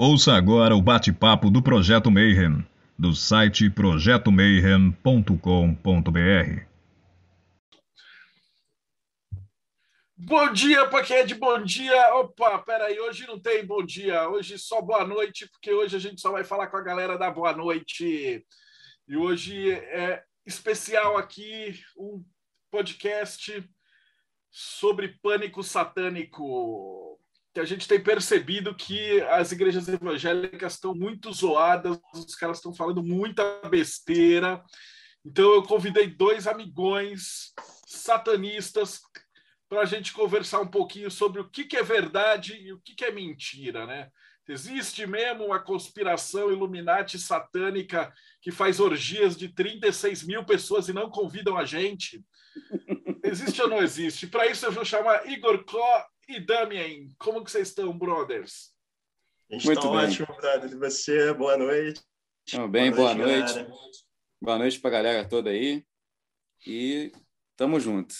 Ouça agora o bate-papo do Projeto Mayhem, do site projetomayhem.com.br. Bom dia de bom dia. Opa, peraí, hoje não tem bom dia, hoje só boa noite, porque hoje a gente só vai falar com a galera da boa noite. E hoje é especial aqui um podcast sobre pânico satânico que a gente tem percebido que as igrejas evangélicas estão muito zoadas, os caras estão falando muita besteira. Então eu convidei dois amigões satanistas para a gente conversar um pouquinho sobre o que, que é verdade e o que, que é mentira, né? Existe mesmo uma conspiração Illuminati satânica que faz orgias de 36 mil pessoas e não convidam a gente? Existe ou não existe? Para isso eu vou chamar Igor Kó e Damien, como que vocês estão, brothers? Muito tá bem. ótimo, brother. E você, boa noite. Tudo bem, boa noite. Boa noite, boa noite para a galera toda aí. E tamo junto.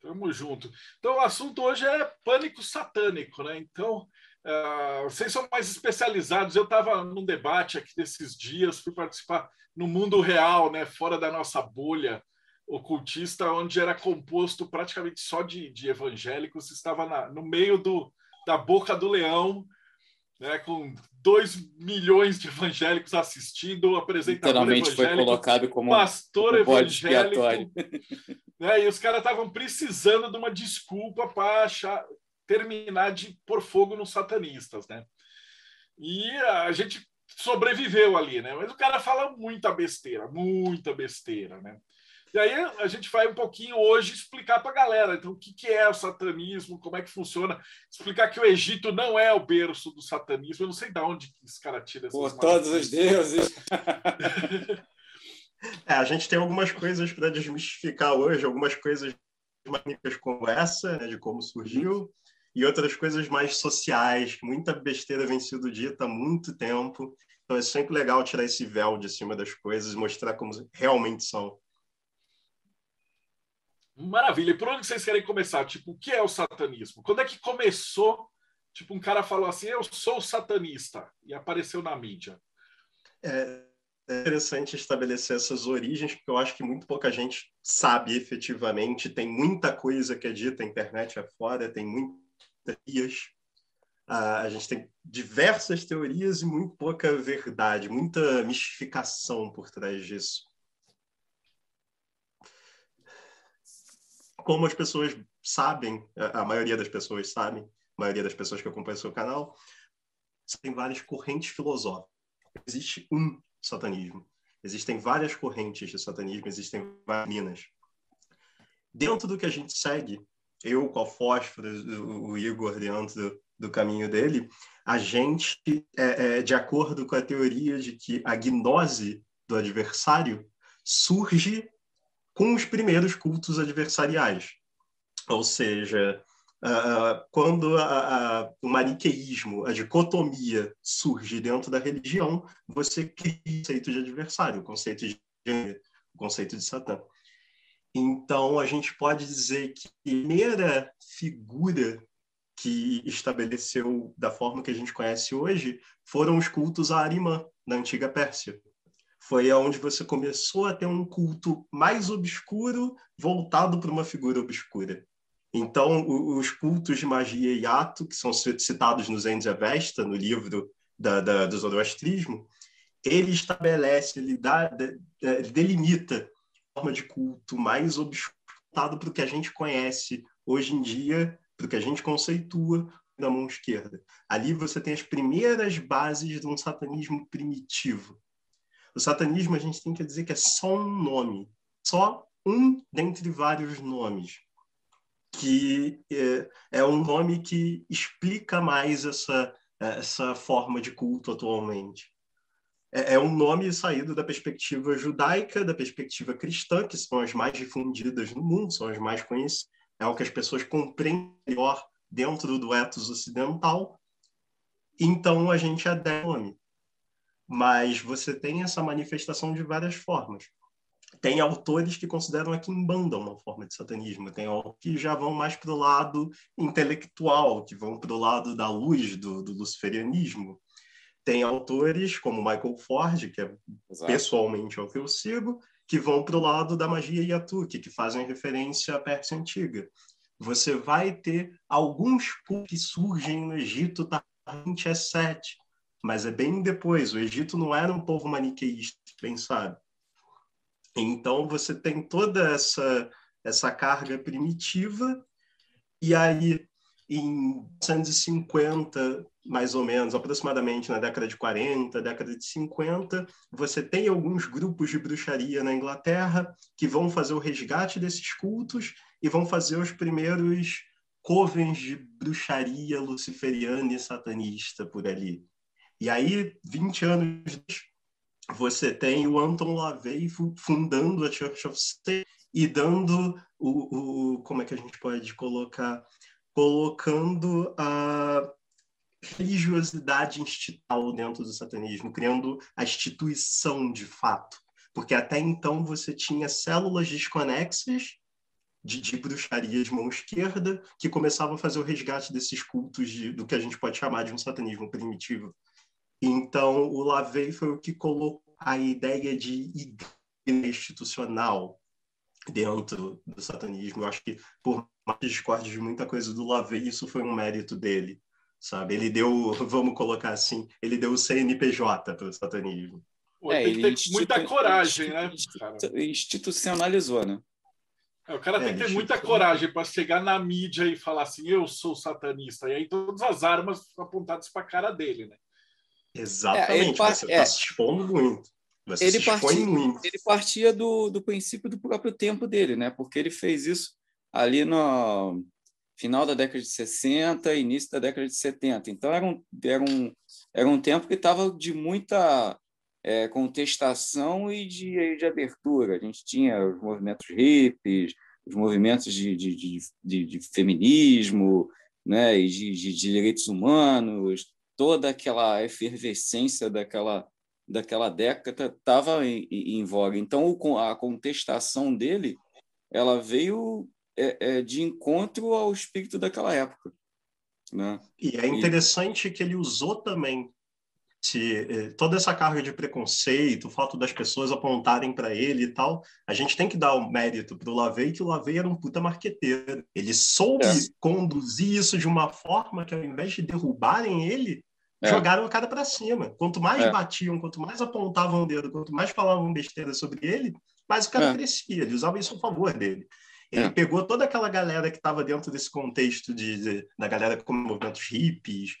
Tamo junto. Então, o assunto hoje é pânico satânico, né? Então, uh, vocês são mais especializados. Eu estava num debate aqui desses dias, fui participar no mundo real, né? Fora da nossa bolha ocultista, onde era composto praticamente só de, de evangélicos, estava na, no meio do, da boca do leão, né, com 2 milhões de evangélicos assistindo, apresentador Literalmente foi colocado como pastor evangélico. Né, e os caras estavam precisando de uma desculpa para terminar de pôr fogo nos satanistas. Né? E a gente sobreviveu ali, né? Mas o cara fala muita besteira, muita besteira, né? E aí a gente vai um pouquinho hoje explicar para a galera então, o que, que é o satanismo, como é que funciona, explicar que o Egito não é o berço do satanismo. Eu não sei de onde esse cara tira essas Por todos os deuses. é, a gente tem algumas coisas para desmistificar hoje, algumas coisas magníficas como essa, né, de como surgiu, e outras coisas mais sociais, muita besteira vem sido dita há muito tempo. Então é sempre legal tirar esse véu de cima das coisas e mostrar como realmente são. Maravilha. E por onde vocês querem começar? Tipo, o que é o satanismo? Quando é que começou? Tipo, um cara falou assim: Eu sou satanista, e apareceu na mídia. É interessante estabelecer essas origens, porque eu acho que muito pouca gente sabe efetivamente. Tem muita coisa que é dita na internet afora, tem muitas teorias. Uh, a gente tem diversas teorias e muito pouca verdade, muita mistificação por trás disso. Como as pessoas sabem, a maioria das pessoas sabem, a maioria das pessoas que acompanham o seu canal, tem várias correntes filosóficas. Existe um satanismo. Existem várias correntes de satanismo, existem várias minas. Dentro do que a gente segue, eu com a Fósforo, o Igor dentro do, do caminho dele, a gente, é, é, de acordo com a teoria de que a gnose do adversário surge com os primeiros cultos adversariais. Ou seja, quando o maniqueísmo, a dicotomia surge dentro da religião, você cria o conceito de adversário, o conceito de, o conceito de Satã. Então, a gente pode dizer que a primeira figura que estabeleceu da forma que a gente conhece hoje foram os cultos a Arimã, na antiga Pérsia foi aonde você começou a ter um culto mais obscuro voltado para uma figura obscura. Então, os cultos de magia e ato, que são citados no Zen Avesta, no livro da, da, do Zoroastrismo, ele estabelece, ele, dá, ele delimita forma de culto mais obscuro para o que a gente conhece hoje em dia, para o que a gente conceitua da mão esquerda. Ali você tem as primeiras bases de um satanismo primitivo, o satanismo, a gente tem que dizer que é só um nome, só um dentre vários nomes, que é, é um nome que explica mais essa, essa forma de culto atualmente. É, é um nome saído da perspectiva judaica, da perspectiva cristã, que são as mais difundidas no mundo, são as mais conhecidas, é o que as pessoas compreendem melhor dentro do ethos ocidental. Então a gente adere nome mas você tem essa manifestação de várias formas. Tem autores que consideram a Kimbanda uma forma de satanismo, tem autores que já vão mais para o lado intelectual, que vão para o lado da luz do, do luciferianismo. tem autores como Michael Ford, que é Exato. pessoalmente é o que eu sigo, que vão para o lado da magia Yatuki, que fazem referência à Pérsia Antiga. Você vai ter alguns cultos que surgem no Egito tardiamente é sete, mas é bem depois. O Egito não era um povo maniqueísta, bem sabe. Então você tem toda essa essa carga primitiva e aí em 150 mais ou menos, aproximadamente na década de 40, década de 50, você tem alguns grupos de bruxaria na Inglaterra que vão fazer o resgate desses cultos e vão fazer os primeiros covens de bruxaria luciferiana e satanista por ali. E aí, 20 anos você tem o Anton LaVey fundando a Church of State e dando o, o como é que a gente pode colocar colocando a religiosidade institucional dentro do satanismo, criando a instituição de fato. Porque até então você tinha células desconexas de, de bruxaria de mão esquerda que começavam a fazer o resgate desses cultos de, do que a gente pode chamar de um satanismo primitivo. Então, o Lavey foi o que colocou a ideia de igreja institucional dentro do satanismo. Eu acho que, por mais discorde de muita coisa do Lavey, isso foi um mérito dele sabe? Ele deu, vamos colocar assim, ele deu o CNPJ para o satanismo. Pô, é, tem que ter muita coragem, né? Cara? Institucionalizou, né? É, o cara é, tem que ter muita coragem para chegar na mídia e falar assim, eu sou satanista. E aí todas as armas apontadas para a cara dele, né? Exatamente, é, você está se expondo muito. Você ele, partia, muito. ele partia do, do princípio do próprio tempo dele, né? Porque ele fez isso ali no, final da década de 60, início da década de 70. Então, era um, era um, era um tempo que estava de muita é, contestação e de, de abertura. A gente tinha os movimentos hippies, os movimentos de, de, de, de, de feminismo né, e de, de direitos humanos, toda aquela efervescência daquela, daquela década estava em, em, voga. Então, a contestação dele ela veio é, é, de encontro ao espírito daquela época. Né? E é interessante e... que ele usou também se, eh, toda essa carga de preconceito, o fato das pessoas apontarem para ele e tal, a gente tem que dar o mérito para o Lavey, que o Lavey era um puta marqueteiro. Ele soube é. conduzir isso de uma forma que, ao invés de derrubarem ele, é. jogaram a cara para cima. Quanto mais é. batiam, quanto mais apontavam o dedo, quanto mais falavam besteira sobre ele, mais o cara é. crescia. Ele usava isso a favor dele. Ele é. pegou toda aquela galera que estava dentro desse contexto de, de, da galera com movimentos hippies,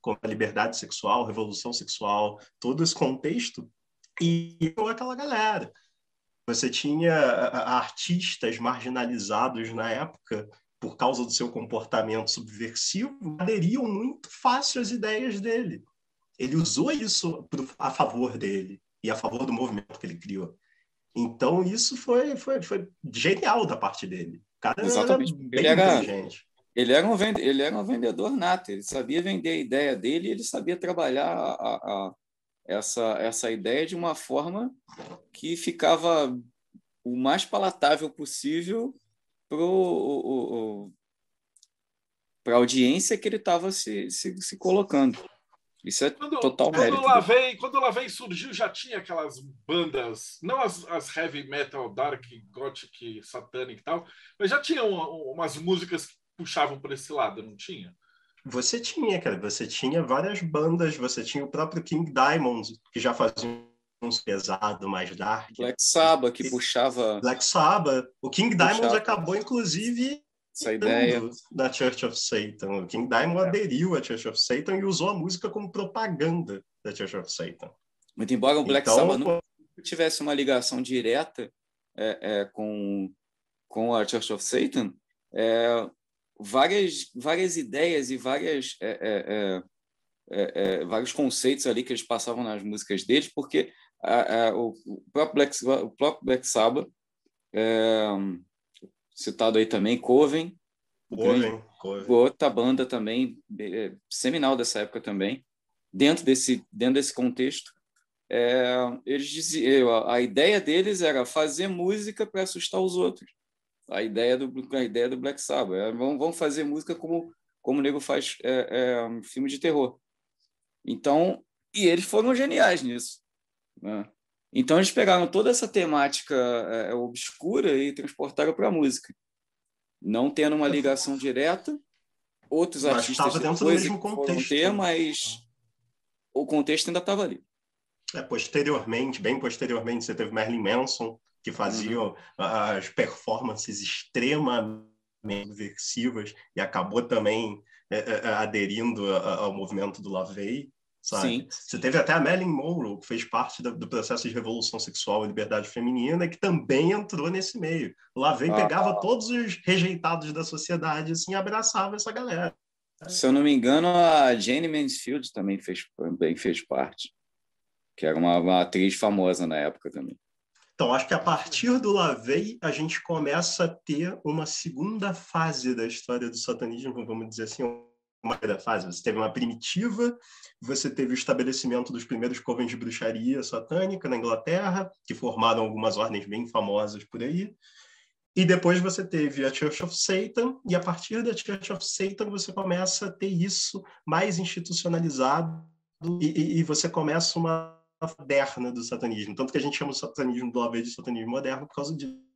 com a liberdade sexual, revolução sexual, todo esse contexto, e pegou aquela galera. Você tinha artistas marginalizados na época por causa do seu comportamento subversivo, aderiam muito fácil às ideias dele. Ele usou isso a favor dele e a favor do movimento que ele criou. Então, isso foi, foi, foi genial da parte dele. O cara Exatamente. era bem ele era, inteligente. Ele era, um vende, ele era um vendedor nato, ele sabia vender a ideia dele e ele sabia trabalhar a, a, essa, essa ideia de uma forma que ficava o mais palatável possível para a audiência que ele estava se, se, se colocando. Isso é quando, total quando mérito. Lavei, quando Lavei surgiu, já tinha aquelas bandas, não as, as heavy metal, dark, gothic, satanic e tal, mas já tinha uma, umas músicas que puxavam para esse lado, não tinha? Você tinha, cara. Você tinha várias bandas. Você tinha o próprio King Diamond, que já fazia pesado, mais dark. Black Sabbath, que puxava... Black Sabbath. O King puxava. Diamond acabou, inclusive, essa ideia da Church of Satan. O King Diamond é. aderiu à Church of Satan e usou a música como propaganda da Church of Satan. Muito embora o Black então, Sabbath não tivesse uma ligação direta é, é, com, com a Church of Satan, é, várias, várias ideias e várias, é, é, vários conceitos ali que eles passavam nas músicas deles, porque a, a, o, próprio Black, o próprio Black Sabbath citado aí também, Coven. Coven, Coven. Outra banda também, é, seminal dessa época também. Dentro desse, dentro desse contexto, é, eles diziam, a ideia deles era fazer música para assustar os outros. A ideia do, a ideia do Black Sabbath. É, vamos, fazer música como, como o nego faz é, é, filme de terror. Então, E eles foram geniais nisso. Né? Então eles pegaram toda essa temática é, obscura e transportaram para a música, não tendo uma ligação direta. Outros mas artistas dentro do mesmo contexto. ter, mas o contexto ainda estava ali. É, posteriormente, bem posteriormente, você teve Marilyn Manson, que fazia uhum. as performances extremamente versivas e acabou também é, é, é aderindo ao movimento do LaVey. Sabe? Sim. Você teve até a Marilyn Monroe, que fez parte do, do, processo de revolução sexual e liberdade feminina, que também entrou nesse meio. Lá vem, ah, pegava todos os rejeitados da sociedade assim, e abraçava essa galera. Se eu não me engano, a Jane Mansfield também fez, também fez parte, que era uma, uma atriz famosa na época também. Então, acho que a partir do Lavey, a gente começa a ter uma segunda fase da história do satanismo, vamos dizer assim, primeira fase. Você teve uma primitiva, você teve o estabelecimento dos primeiros covens de bruxaria satânica na Inglaterra, que formaram algumas ordens bem famosas por aí. E depois você teve a Church of Satan, e a partir da Church of Satan você começa a ter isso mais institucionalizado, e, e você começa uma moderna do satanismo. Tanto que a gente chama o satanismo do AV de satanismo moderno por causa disso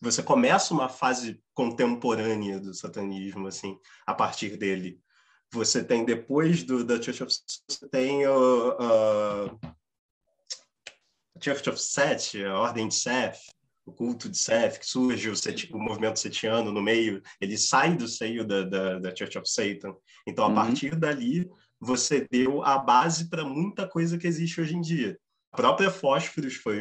você começa uma fase contemporânea do satanismo assim a partir dele. Você tem depois do da Church of você tem o uh, Church of Set a ordem de Seth o culto de Seth que surge o, o movimento setiano no meio. Ele sai do seio da, da, da Church of Satan. Então a uhum. partir dali você deu a base para muita coisa que existe hoje em dia própria Fósforos foi,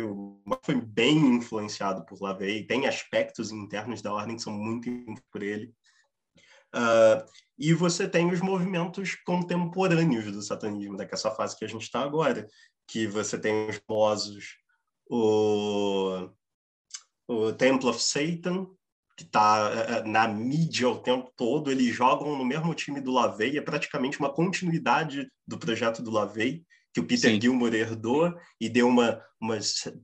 foi bem influenciado por Lavey, tem aspectos internos da ordem que são muito por ele. Uh, e você tem os movimentos contemporâneos do satanismo, dessa fase que a gente está agora, que você tem os famosos, o, o Temple of Satan, que está uh, eh, na mídia o tempo todo, eles jogam no mesmo time do Lavey, é praticamente uma continuidade do projeto do Lavey, que o Peter Sim. Gilmore herdou e deu uma, uma,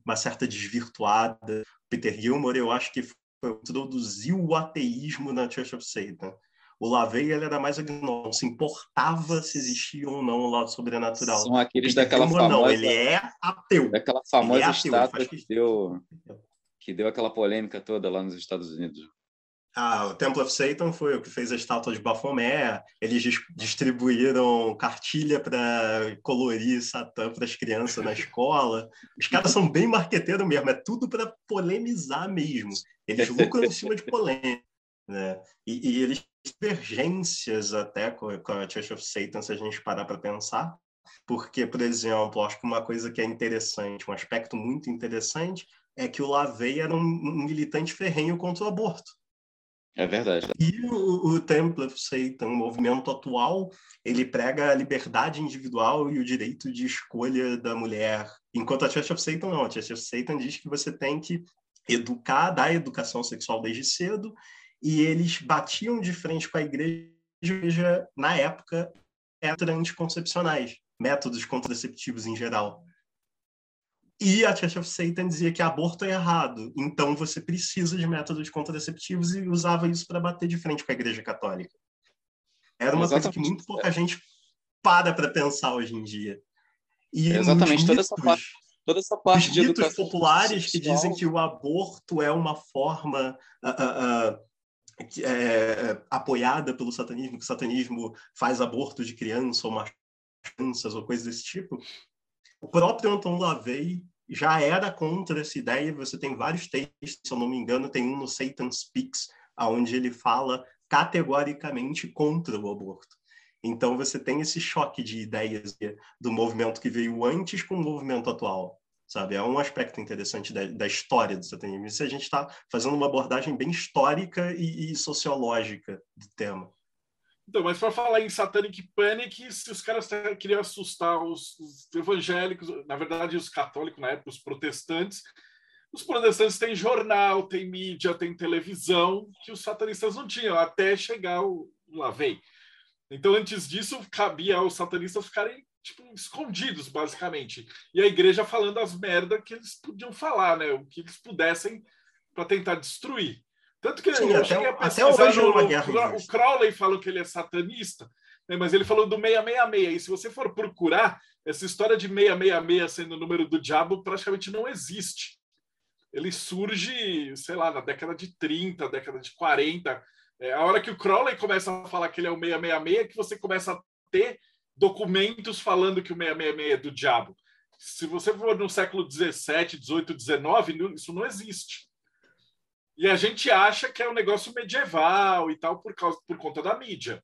uma, certa desvirtuada. Peter Gilmore, eu acho que foi, introduziu o ateísmo na Church of Satan. O Lavey ele era mais agnóstico, não se importava se existia ou não o lado sobrenatural. São aqueles daquela Gilmore, famosa... Não, ele é ateu. Daquela famosa é ateu, estátua que deu, que deu aquela polêmica toda lá nos Estados Unidos. Ah, o Temple of Satan foi o que fez a estátua de Baphomet. Eles distribuíram cartilha para colorir Satã para as crianças na escola. Os caras são bem marqueteiros mesmo, é tudo para polemizar mesmo. Eles lucram em cima de polêmica. Né? E, e eles divergências até com, com a Church of Satan, se a gente parar para pensar. Porque, por exemplo, acho que uma coisa que é interessante, um aspecto muito interessante, é que o Lavey era um, um militante ferrenho contra o aborto. É verdade. E o, o Temple of Satan, o movimento atual, ele prega a liberdade individual e o direito de escolha da mulher. Enquanto a Church of Satan não. A Church of Satan diz que você tem que educar, dar educação sexual desde cedo, e eles batiam de frente com a igreja, na época, eram anticoncepcionais, métodos contraceptivos em geral. E a Church of Satan dizia que aborto é errado, então você precisa de métodos contraceptivos e usava isso para bater de frente com a Igreja Católica. Era uma Exatamente. coisa que muito pouca gente para para pensar hoje em dia. E Exatamente, toda essa parte, toda essa parte de mitos populares que dizem que o aborto é uma forma uh, uh, uh, apoiada pelo satanismo, que o satanismo faz aborto de criança ou crianças ou coisas desse tipo. O próprio Anton LaVey já era contra essa ideia. Você tem vários textos, se eu não me engano, tem um no Satan Speaks, onde ele fala categoricamente contra o aborto. Então você tem esse choque de ideias do movimento que veio antes com o movimento atual, sabe? É um aspecto interessante da, da história do satanismo. Isso a gente está fazendo uma abordagem bem histórica e, e sociológica do tema. Então, mas para falar em Satanic Panic, se os caras queriam assustar os, os, evangélicos, na verdade os católicos na época, os protestantes, os protestantes têm jornal, têm mídia, têm televisão, que os satanistas não tinham, até chegar o Lavei. Então, antes disso, cabia aos satanistas ficarem tipo, escondidos, basicamente. E a igreja falando as merdas que eles podiam falar, né? O que eles pudessem para tentar destruir. Tanto que Sim, eu até, cheguei a pesquisar, no, o, o Crowley falou que ele é satanista. né? mas ele falou do 666. E se você for procurar, essa história de 666 sendo o número do diabo praticamente não existe. Ele surge, sei lá, na década de 30, década de 40. É, a hora que o Crowley começa a falar que ele é o 666, é que você começa a ter documentos falando que o 666 é do diabo. Se você for no século 17, 18, 19, isso não existe. E a gente acha que é um negócio medieval e tal por causa por conta da mídia.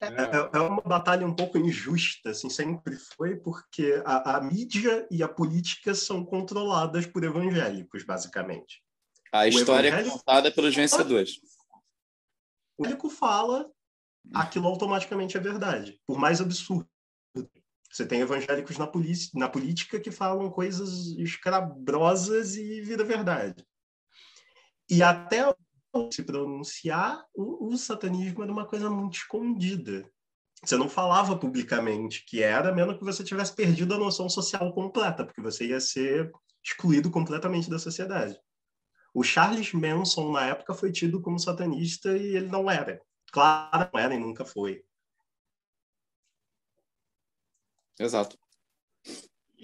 É, é, é uma batalha um pouco injusta, assim, sempre foi, porque a, a, mídia e a política são controladas por evangélicos, basicamente. A o história é contada pelos vencedores. O evangélico fala, aquilo automaticamente é verdade, por mais absurdo. Você tem evangélicos na, na política que falam coisas escabrosas e vira verdade. E até se pronunciar, o, o, satanismo era uma coisa muito escondida. Você não falava publicamente que era, menos que você tivesse perdido a noção social completa, porque você ia ser excluído completamente da sociedade. O Charles Manson, na época, foi tido como satanista e ele não era. Claro, não era e nunca foi. Exato.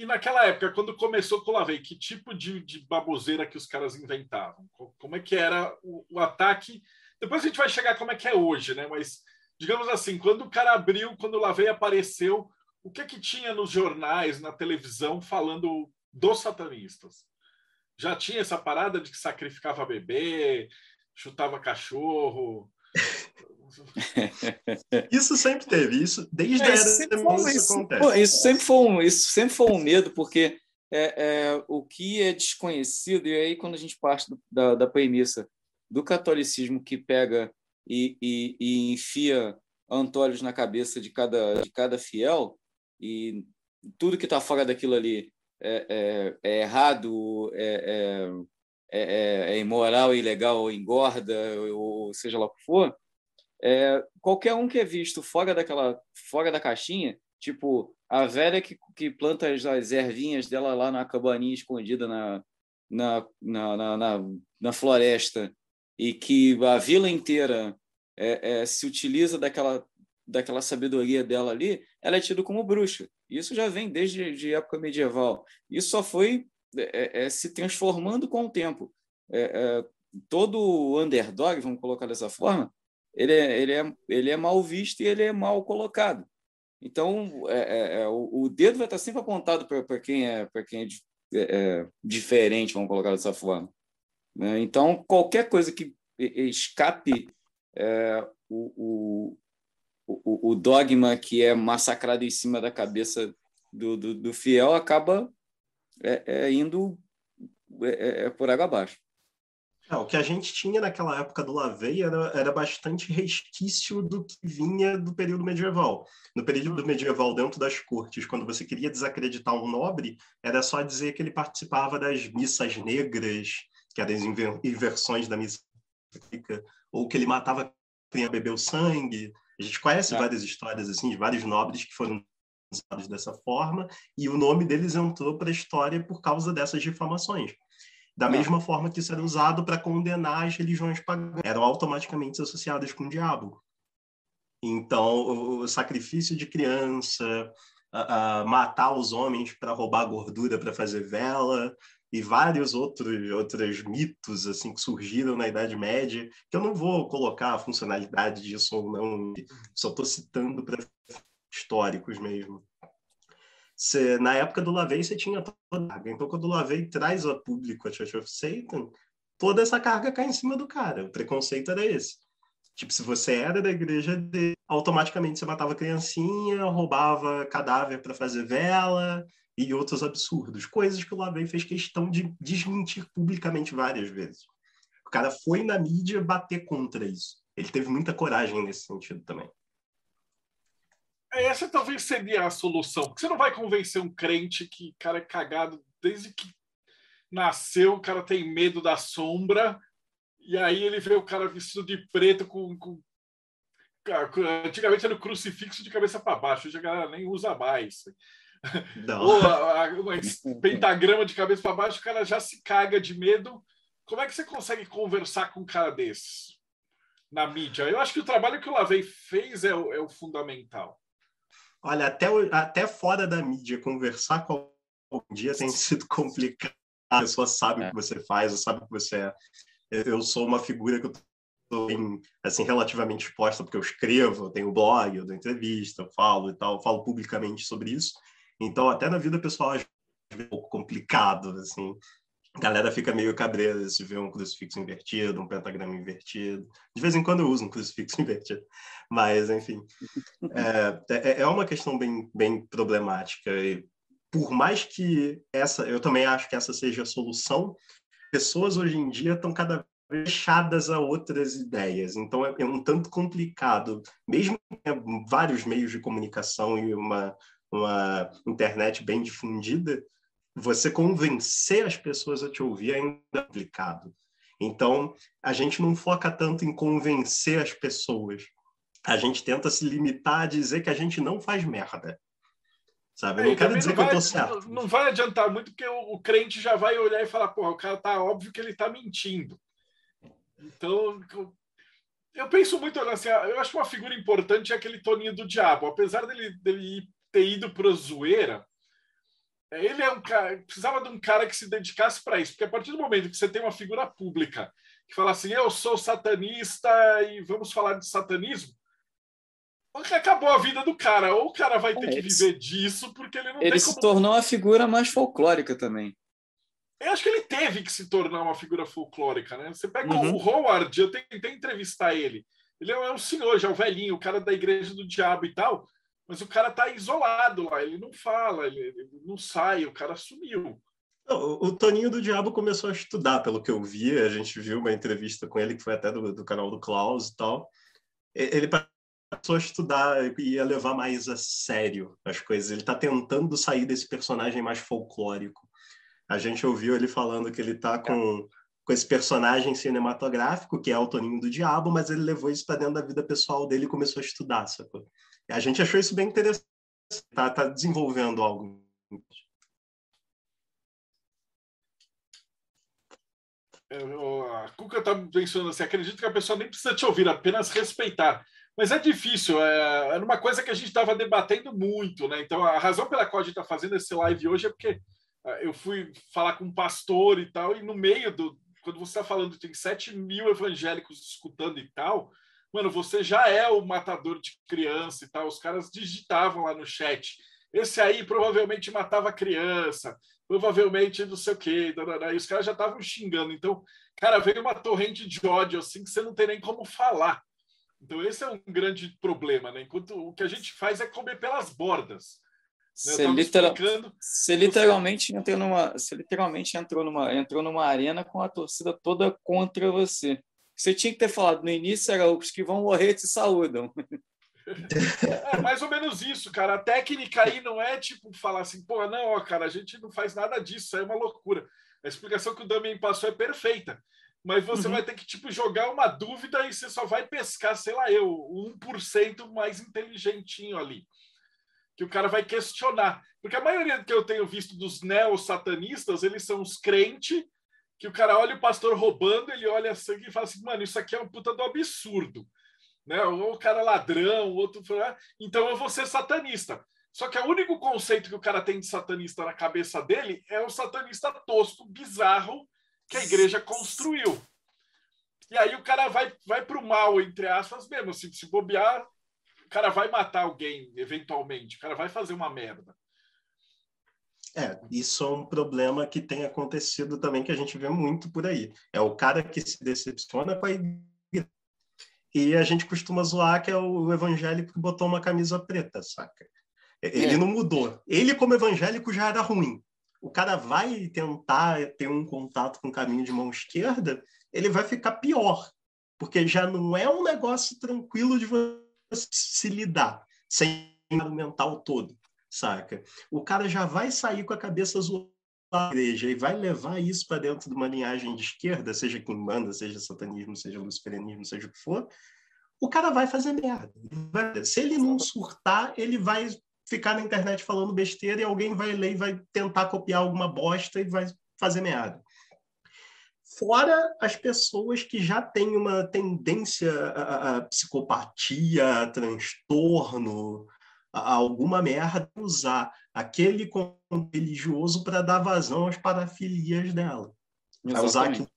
E naquela época, quando começou com o Lavei, que tipo de, de baboseira que os caras inventavam? Como é que era o, o, ataque? Depois a gente vai chegar como é que é hoje, né? Mas, digamos assim, quando o cara abriu, quando o Lavei apareceu, o que é que tinha nos jornais, na televisão, falando dos satanistas? Já tinha essa parada de que sacrificava bebê, chutava cachorro, isso sempre teve, isso desde é, a era foi, isso, acontece. isso sempre foi um, isso sempre foi um medo, porque é, é, o que é desconhecido, e aí quando a gente parte do, da, da premissa do catolicismo que pega e, e, e enfia antolhos na cabeça de cada, de cada fiel, e tudo que está fora daquilo ali é, é, é errado, é, é, é, é imoral, ilegal, engorda, ou seja lá o que for, é, qualquer um que é visto fora daquela fora da caixinha, tipo a velha que, que planta as, as ervinhas dela lá na cabaninha escondida na, na, na, na, na, na floresta e que a vila inteira é, é, se utiliza daquela, daquela sabedoria dela ali, ela é tida como bruxa. Isso já vem desde de época medieval. Isso só foi é, é, se transformando com o tempo. É, é, todo underdog, vamos colocar dessa forma, ele é, ele é, ele é mal visto e ele é mal colocado. Então, é, é, é o, dedo vai estar sempre apontado para quem é, quem é, é, diferente, vamos colocar dessa forma. Né? Então, qualquer coisa que escape é, o, o, o, dogma que é massacrado em cima da cabeça do, do, do fiel acaba indo por água abaixo. É, o que a gente tinha naquela época do Lavey era, era bastante resquício do que vinha do período medieval. No período medieval, dentro das cortes, quando você queria desacreditar um nobre, era só dizer que ele participava das missas negras, que eram as inversões da missa ou que ele matava quem bebeu sangue. A gente conhece é. várias histórias assim de vários nobres que foram usados dessa forma, e o nome deles entrou para a história por causa dessas difamações. Da Não. mesma forma que isso era usado para condenar as religiões pagãs, eram automaticamente associadas com o diabo. Então, o sacrifício de criança, a, a matar os homens para roubar gordura para fazer vela e vários outros outros mitos assim que surgiram na Idade Média, que eu não vou colocar a funcionalidade disso ou não, só estou citando para históricos mesmo. Na época do Lavey você tinha toda a carga. Então, quando o Lavey traz a público a Church of Satan, toda essa carga cai em cima do cara. O preconceito era esse. Tipo, se você era da igreja dele, automaticamente você matava criancinha, roubava cadáver para fazer vela e outros absurdos. Coisas que o Lavey fez questão de desmentir publicamente várias vezes. O cara foi na mídia bater contra isso. Ele teve muita coragem nesse sentido também. Essa talvez seria a solução, porque você não vai convencer um crente que cara é cagado desde que nasceu, o cara tem medo da sombra, e aí ele vê o cara vestido de preto com. com... Antigamente era o crucifixo de cabeça para baixo, hoje a galera nem usa mais. Não. Ou a, a, um pentagrama de cabeça para baixo, o cara já se caga de medo. Como é que você consegue conversar com um cara desse? na mídia. Eu acho que o trabalho que o Lavei fez é é o fundamental. Olha, até, até fora da mídia, conversar com algum dia tem sido complicado. A pessoa sabe é. o que você faz, sabe o que você é. Eu sou uma figura que eu estou assim, relativamente exposta, porque eu escrevo, eu tenho blog, eu dou entrevista, eu falo e tal, eu falo publicamente sobre isso. Então, até na vida pessoal, é um pouco complicado, assim. A galera fica meio cabreira se vê um crucifixo invertido, um pentagrama invertido. De vez em quando eu uso um crucifixo invertido. Mas, enfim, é, é, é uma questão bem, bem problemática. E por mais que essa, eu também acho que essa seja a solução, pessoas hoje em dia estão cada vez fechadas a outras ideias. Então é, é um tanto complicado, mesmo vários meios de comunicação e uma, uma internet bem difundida, você convencer as pessoas a te ouvir ainda é complicado. Então, a gente não foca tanto em convencer as pessoas. A gente tenta se limitar a dizer que a gente não faz merda. Sabe? Eu não quero dizer não que vai, eu tô certo. Não, vai adiantar muito, porque o, o, crente já vai olhar e falar, porra, o cara tá óbvio que ele tá mentindo. Então, eu, penso muito assim, eu acho que uma figura importante é aquele Toninho do Diabo. Apesar dele, dele ter ido para zoeira, ele é um cara, precisava de um cara que se dedicasse para isso, porque a partir do momento que você tem uma figura pública que fala assim, eu sou satanista e vamos falar de satanismo, acabou a vida do cara. Ou o cara vai ter é, que viver disso, porque ele não Ele se como... tornou uma figura mais folclórica também. Eu acho que ele teve que se tornar uma figura folclórica, né? Você pega uhum. o Howard, eu tentei entrevistar ele. Ele é um senhor, já é um velhinho, o cara da igreja do diabo e tal. Mas o cara tá isolado lá, ele não fala, ele, ele não sai, o cara sumiu. O, Toninho do Diabo começou a estudar, pelo que eu vi, a gente viu uma entrevista com ele, que foi até do, do canal do Klaus e tal. Ele passou a estudar e a levar mais a sério as coisas. Ele está tentando sair desse personagem mais folclórico. A gente ouviu ele falando que ele está com, com esse personagem cinematográfico, que é o Toninho do Diabo, mas ele levou isso para dentro da vida pessoal dele e começou a estudar, sacou? A gente achou isso bem interessante. Está tá desenvolvendo algo. A Cuca está pensando assim: acredito que a pessoa nem precisa te ouvir, apenas respeitar. Mas é difícil, é, era uma coisa que a gente estava debatendo muito, né? Então, a razão pela qual a gente está fazendo esse live hoje é porque é, eu fui falar com um pastor e tal, e no meio do. Quando você está falando, tem 7 mil evangélicos escutando e tal, mano, você já é o matador de criança e tal. Os caras digitavam lá no chat. Esse aí provavelmente matava criança, provavelmente não sei o quê. E os caras já estavam xingando. Então, cara, veio uma torrente de ódio assim que você não tem nem como falar. Então, esse é um grande problema, né? Enquanto o que a gente faz é comer pelas bordas. Né? Você, literal... você literalmente entrou numa, você literalmente entrou numa, entrou numa arena com a torcida toda contra você. Você tinha que ter falado no início, era os que vão morrer te saúdam. É mais ou menos isso, cara. A técnica aí não é tipo falar assim, pô, não, ó, cara, a gente não faz nada disso, é uma loucura. A explicação que o Damien passou é perfeita. Mas você uhum. vai ter que tipo jogar uma dúvida e você só vai pescar, sei lá, eu, 1% mais inteligentinho ali. Que o cara vai questionar. Porque a maioria que eu tenho visto dos neo-satanistas, eles são os crentes que o cara olha o pastor roubando, ele olha sangue e fala assim, mano, isso aqui é um puta do absurdo. Né? Ou o cara ladrão, outro então eu vou ser satanista. Só que o único conceito que o cara tem de satanista na cabeça dele é o satanista tosco, bizarro, que a igreja construiu. E aí o cara vai, vai para o mal, entre aspas, mesmo. Assim, se bobear, o cara vai matar alguém, eventualmente. O cara vai fazer uma merda. É, isso é um problema que tem acontecido também, que a gente vê muito por aí. É o cara que se decepciona com a igreja. E a gente costuma zoar que é o evangélico que botou uma camisa preta, saca? Ele é. não mudou. Ele, como evangélico, já era ruim. O cara vai tentar ter um contato com o caminho de mão esquerda, ele vai ficar pior. Porque já não é um negócio tranquilo de você se lidar, sem o mental todo saca? O cara já vai sair com a cabeça zoada da igreja e vai levar isso para dentro de uma linhagem de esquerda, seja quem manda, seja satanismo, seja luciferianismo, seja o que for, o cara vai fazer merda. Se ele não surtar, ele vai ficar na internet falando besteira e alguém vai ler e vai tentar copiar alguma bosta e vai fazer merda. Fora as pessoas que já têm uma tendência a psicopatia, a transtorno, alguma merda, usar aquele conteúdo religioso para dar vazão às parafilias dela. Para usar aquilo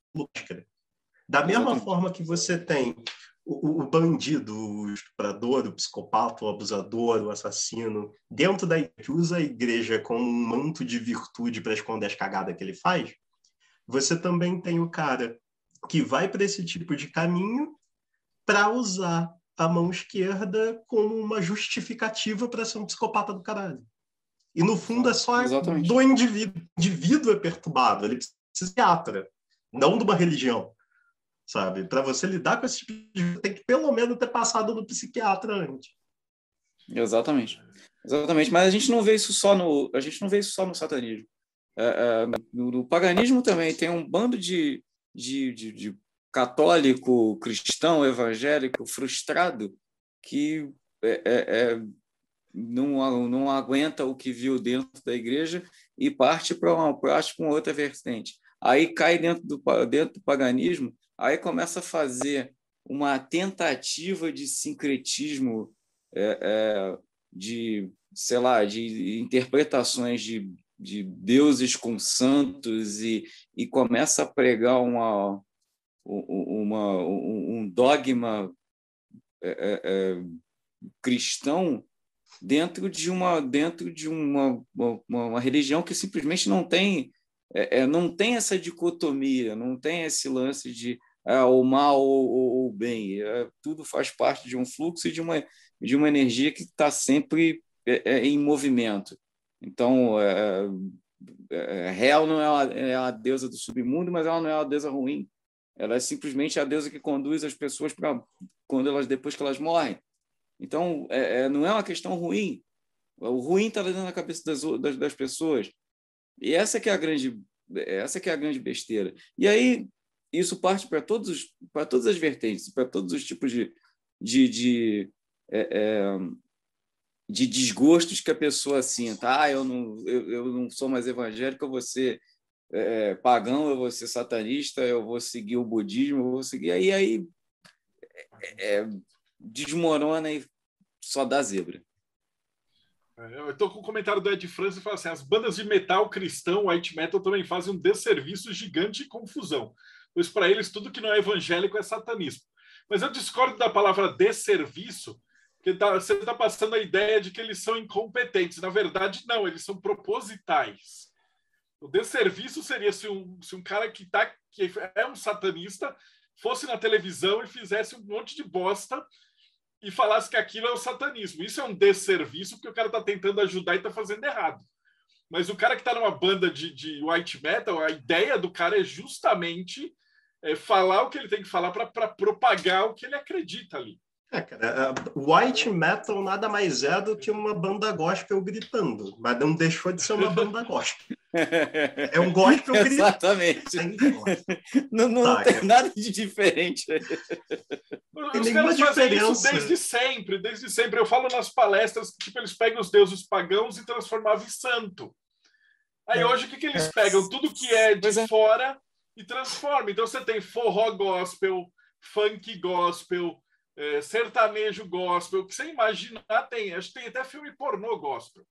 Da mesma Exatamente. forma que você tem o, o, bandido, o estuprador, o psicopata, o abusador, o assassino, dentro da que usa a igreja como um manto de virtude para esconder as cagadas que ele faz, você também tem o cara que vai para esse tipo de caminho para usar a mão esquerda como uma justificativa para ser um psicopata do caralho. E no fundo é só Exatamente. do indivíduo. O indivíduo é perturbado, ele precisa de psiquiatra, não de uma religião. Sabe? Para você lidar com esse tipo de tem que pelo menos ter passado no psiquiatra antes. Exatamente. Exatamente, mas a gente não vê isso só no a gente não vê isso só no satanismo. É, é, no, no, paganismo também tem um bando de, de, de, de católico, cristão, evangélico frustrado que é, é, é não, não aguenta o que viu dentro da igreja e parte para uma parte com outra vertente. Aí cai dentro do, dentro do paganismo, aí começa a fazer uma tentativa de sincretismo, é, é, de, sei lá, de interpretações de, de deuses com santos e, e começa a pregar uma, uma, um dogma é, é, é cristão dentro de uma dentro de uma, uma, uma religião que simplesmente não tem é, é, não tem essa dicotomia, não tem esse lance de ah, o mal ou, o bem. É, tudo faz parte de um fluxo e de uma, de uma energia que está sempre é, é, em movimento. Então, é, Real não é a, é a deusa do submundo, mas ela não é a deusa ruim. Ela é simplesmente a deusa que conduz as pessoas para quando elas depois que elas morrem. Então, é, é, não é uma questão ruim. O ruim está dentro da cabeça das, das, das, pessoas. E essa que é a grande, essa que é a grande besteira. E aí isso parte para todos, para todas as vertentes, para todos os tipos de, de, de, é, é, de desgostos que a pessoa sinta. Ah, eu não, eu, eu não sou mais evangélico, eu vou ser é, pagão, eu vou ser satanista, eu vou seguir o budismo, eu vou seguir. Aí, aí é, é desmorona e só dá zebra. É, eu estou com o comentário do Ed França e fala assim: as bandas de metal cristão, white metal, também fazem um desserviço gigante e confusão, pois para eles tudo que não é evangélico é satanismo. Mas eu discordo da palavra desserviço, porque tá, você está passando a ideia de que eles são incompetentes. Na verdade, não, eles são propositais. O desserviço seria se um, se um cara que, tá, que é um satanista fosse na televisão e fizesse um monte de bosta e falasse que aquilo é o satanismo. Isso é um desserviço porque o cara está tentando ajudar e está fazendo errado. Mas o cara que está numa banda de, de, white metal, a ideia do cara é justamente é, falar o que ele tem que falar para propagar o que ele acredita ali. É, cara, white metal nada mais é do que uma banda gospel gritando, mas não deixou de ser uma banda gospel. É um gospel gritando. Exatamente. Não, não, tá, tem é. nada de diferente. Tem os caras fazem isso desde sempre, desde sempre. Eu falo nas palestras que tipo, eles pegam os deuses pagãos e transformavam em santo. Aí é. hoje o que, que eles pegam? Tudo que é de é. fora e transformam. Então você tem forró gospel, funk gospel, é, sertanejo gospel, o que você imaginar tem. Acho que tem até filme pornô gospel.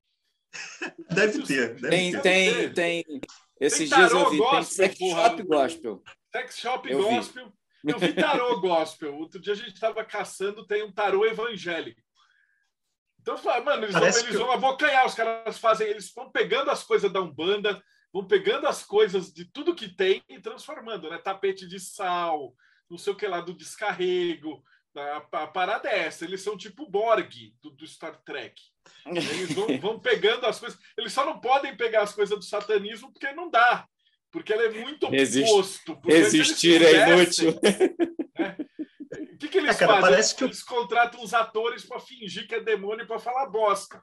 Deve ter. Deve tem, ter. tem, tem. Esses tem dias eu vi, gospel, tem sex shop gospel. Sex shop eu gospel. Vi. Eu vi tarô gospel. Outro dia a gente estava caçando, tem um tarô evangélico. Então, mano, eles, vão, eles que... vão abocanhar, os caras fazem, eles vão pegando as coisas da Umbanda, vão pegando as coisas de tudo que tem e transformando, né? Tapete de sal, não sei o que lá do descarrego, a, a parada é essa, eles são tipo Borg do, do Star Trek. Eles vão, vão, pegando as coisas. Eles só não podem pegar as coisas do satanismo porque não dá. Porque ela é muito oposto. Resistir é inútil. Né? O que, que eles é, cara, fazem? Parece que eles contratam os atores para fingir que é demônio para falar bosta.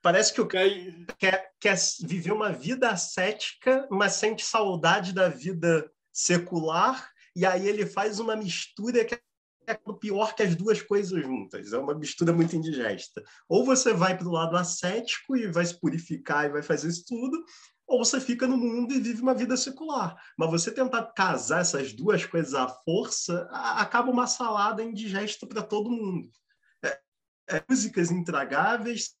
Parece que o cara quer, quer viver uma vida ascética, mas sente saudade da vida secular, e aí ele faz uma mistura que é pior que as duas coisas juntas. É uma mistura muito indigesta. Ou você vai para o lado ascético e vai se purificar e vai fazer isso tudo, ou você fica no mundo e vive uma vida secular. Mas você tentar casar essas duas coisas à força, acaba uma salada indigesta para todo mundo. É, é, músicas intragáveis,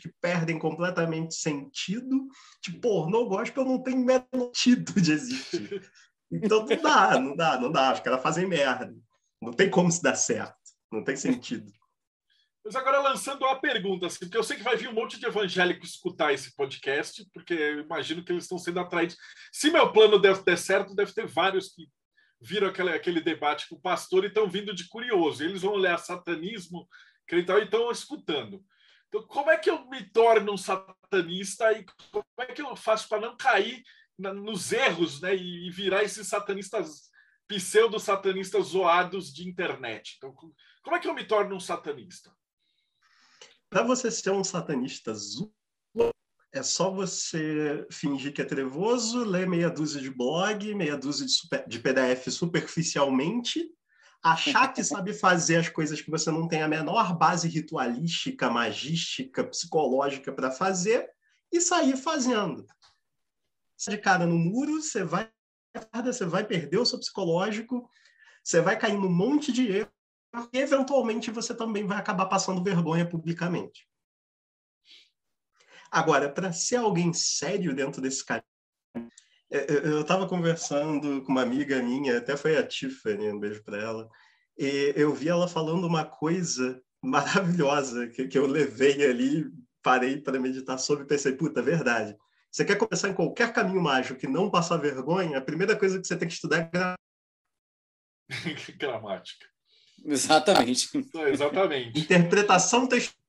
que perdem completamente sentido. Tipo, pornô gospel não tem sentido de existir. Então não dá, não dá, não dá. Os caras fazem merda. Não tem como se dar certo. Não tem sentido. Mas agora lançando uma pergunta, assim, porque eu sei que vai vir um monte de evangélico escutar esse podcast, porque eu imagino que eles estão sendo atraídos. Se meu plano der, der certo, deve ter vários que viram aquele, aquele debate com o pastor e estão vindo de curioso. Eles vão olhar satanismo, e estão escutando. Então, como é que eu me torno um satanista e como é que eu faço para não cair na, nos erros né, e, e virar esses satanistas, pseudo-satanistas zoados de internet? Então, como é que eu me torno um satanista? Para você ser um satanista é só você fingir que é trevoso, ler meia dúzia de blog, meia dúzia de, super, de PDF superficialmente, achar que sabe fazer as coisas que você não tem a menor base ritualística, magística, psicológica para fazer e sair fazendo. De cara no muro, você vai, você vai perder o seu psicológico, você vai cair num monte de erro e eventualmente você também vai acabar passando vergonha publicamente. Agora, para ser alguém sério dentro desse caminho, é, é, eu estava conversando com uma amiga minha, até foi a Tiffany, um beijo para ela, e eu vi ela falando uma coisa maravilhosa que, que eu levei ali, parei para meditar sobre e pensei, puta, verdade. Você quer começar em qualquer caminho mágico que não passar vergonha, a primeira coisa que você tem que estudar é gramática. Exatamente. Exatamente. Interpretação textual.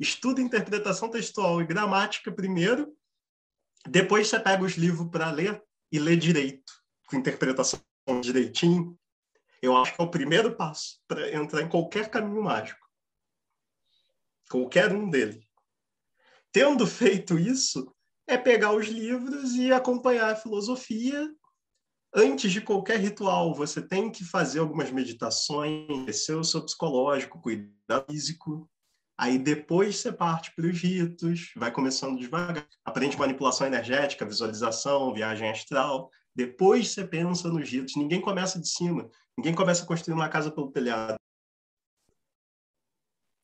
Estuda interpretação textual e gramática primeiro, depois você pega os livros para ler e lê direito, com interpretação direitinho. Eu acho que é o primeiro passo para entrar em qualquer caminho mágico. Qualquer um dele. Tendo feito isso, é pegar os livros e acompanhar a filosofia antes de qualquer ritual, você tem que fazer algumas meditações, descer o seu psicológico, cuidar físico. Aí depois você parte para os ritos, vai começando devagar. Aprende manipulação energética, visualização, viagem astral. Depois você pensa nos ritos. Ninguém começa de cima. Ninguém começa a construir uma casa pelo telhado.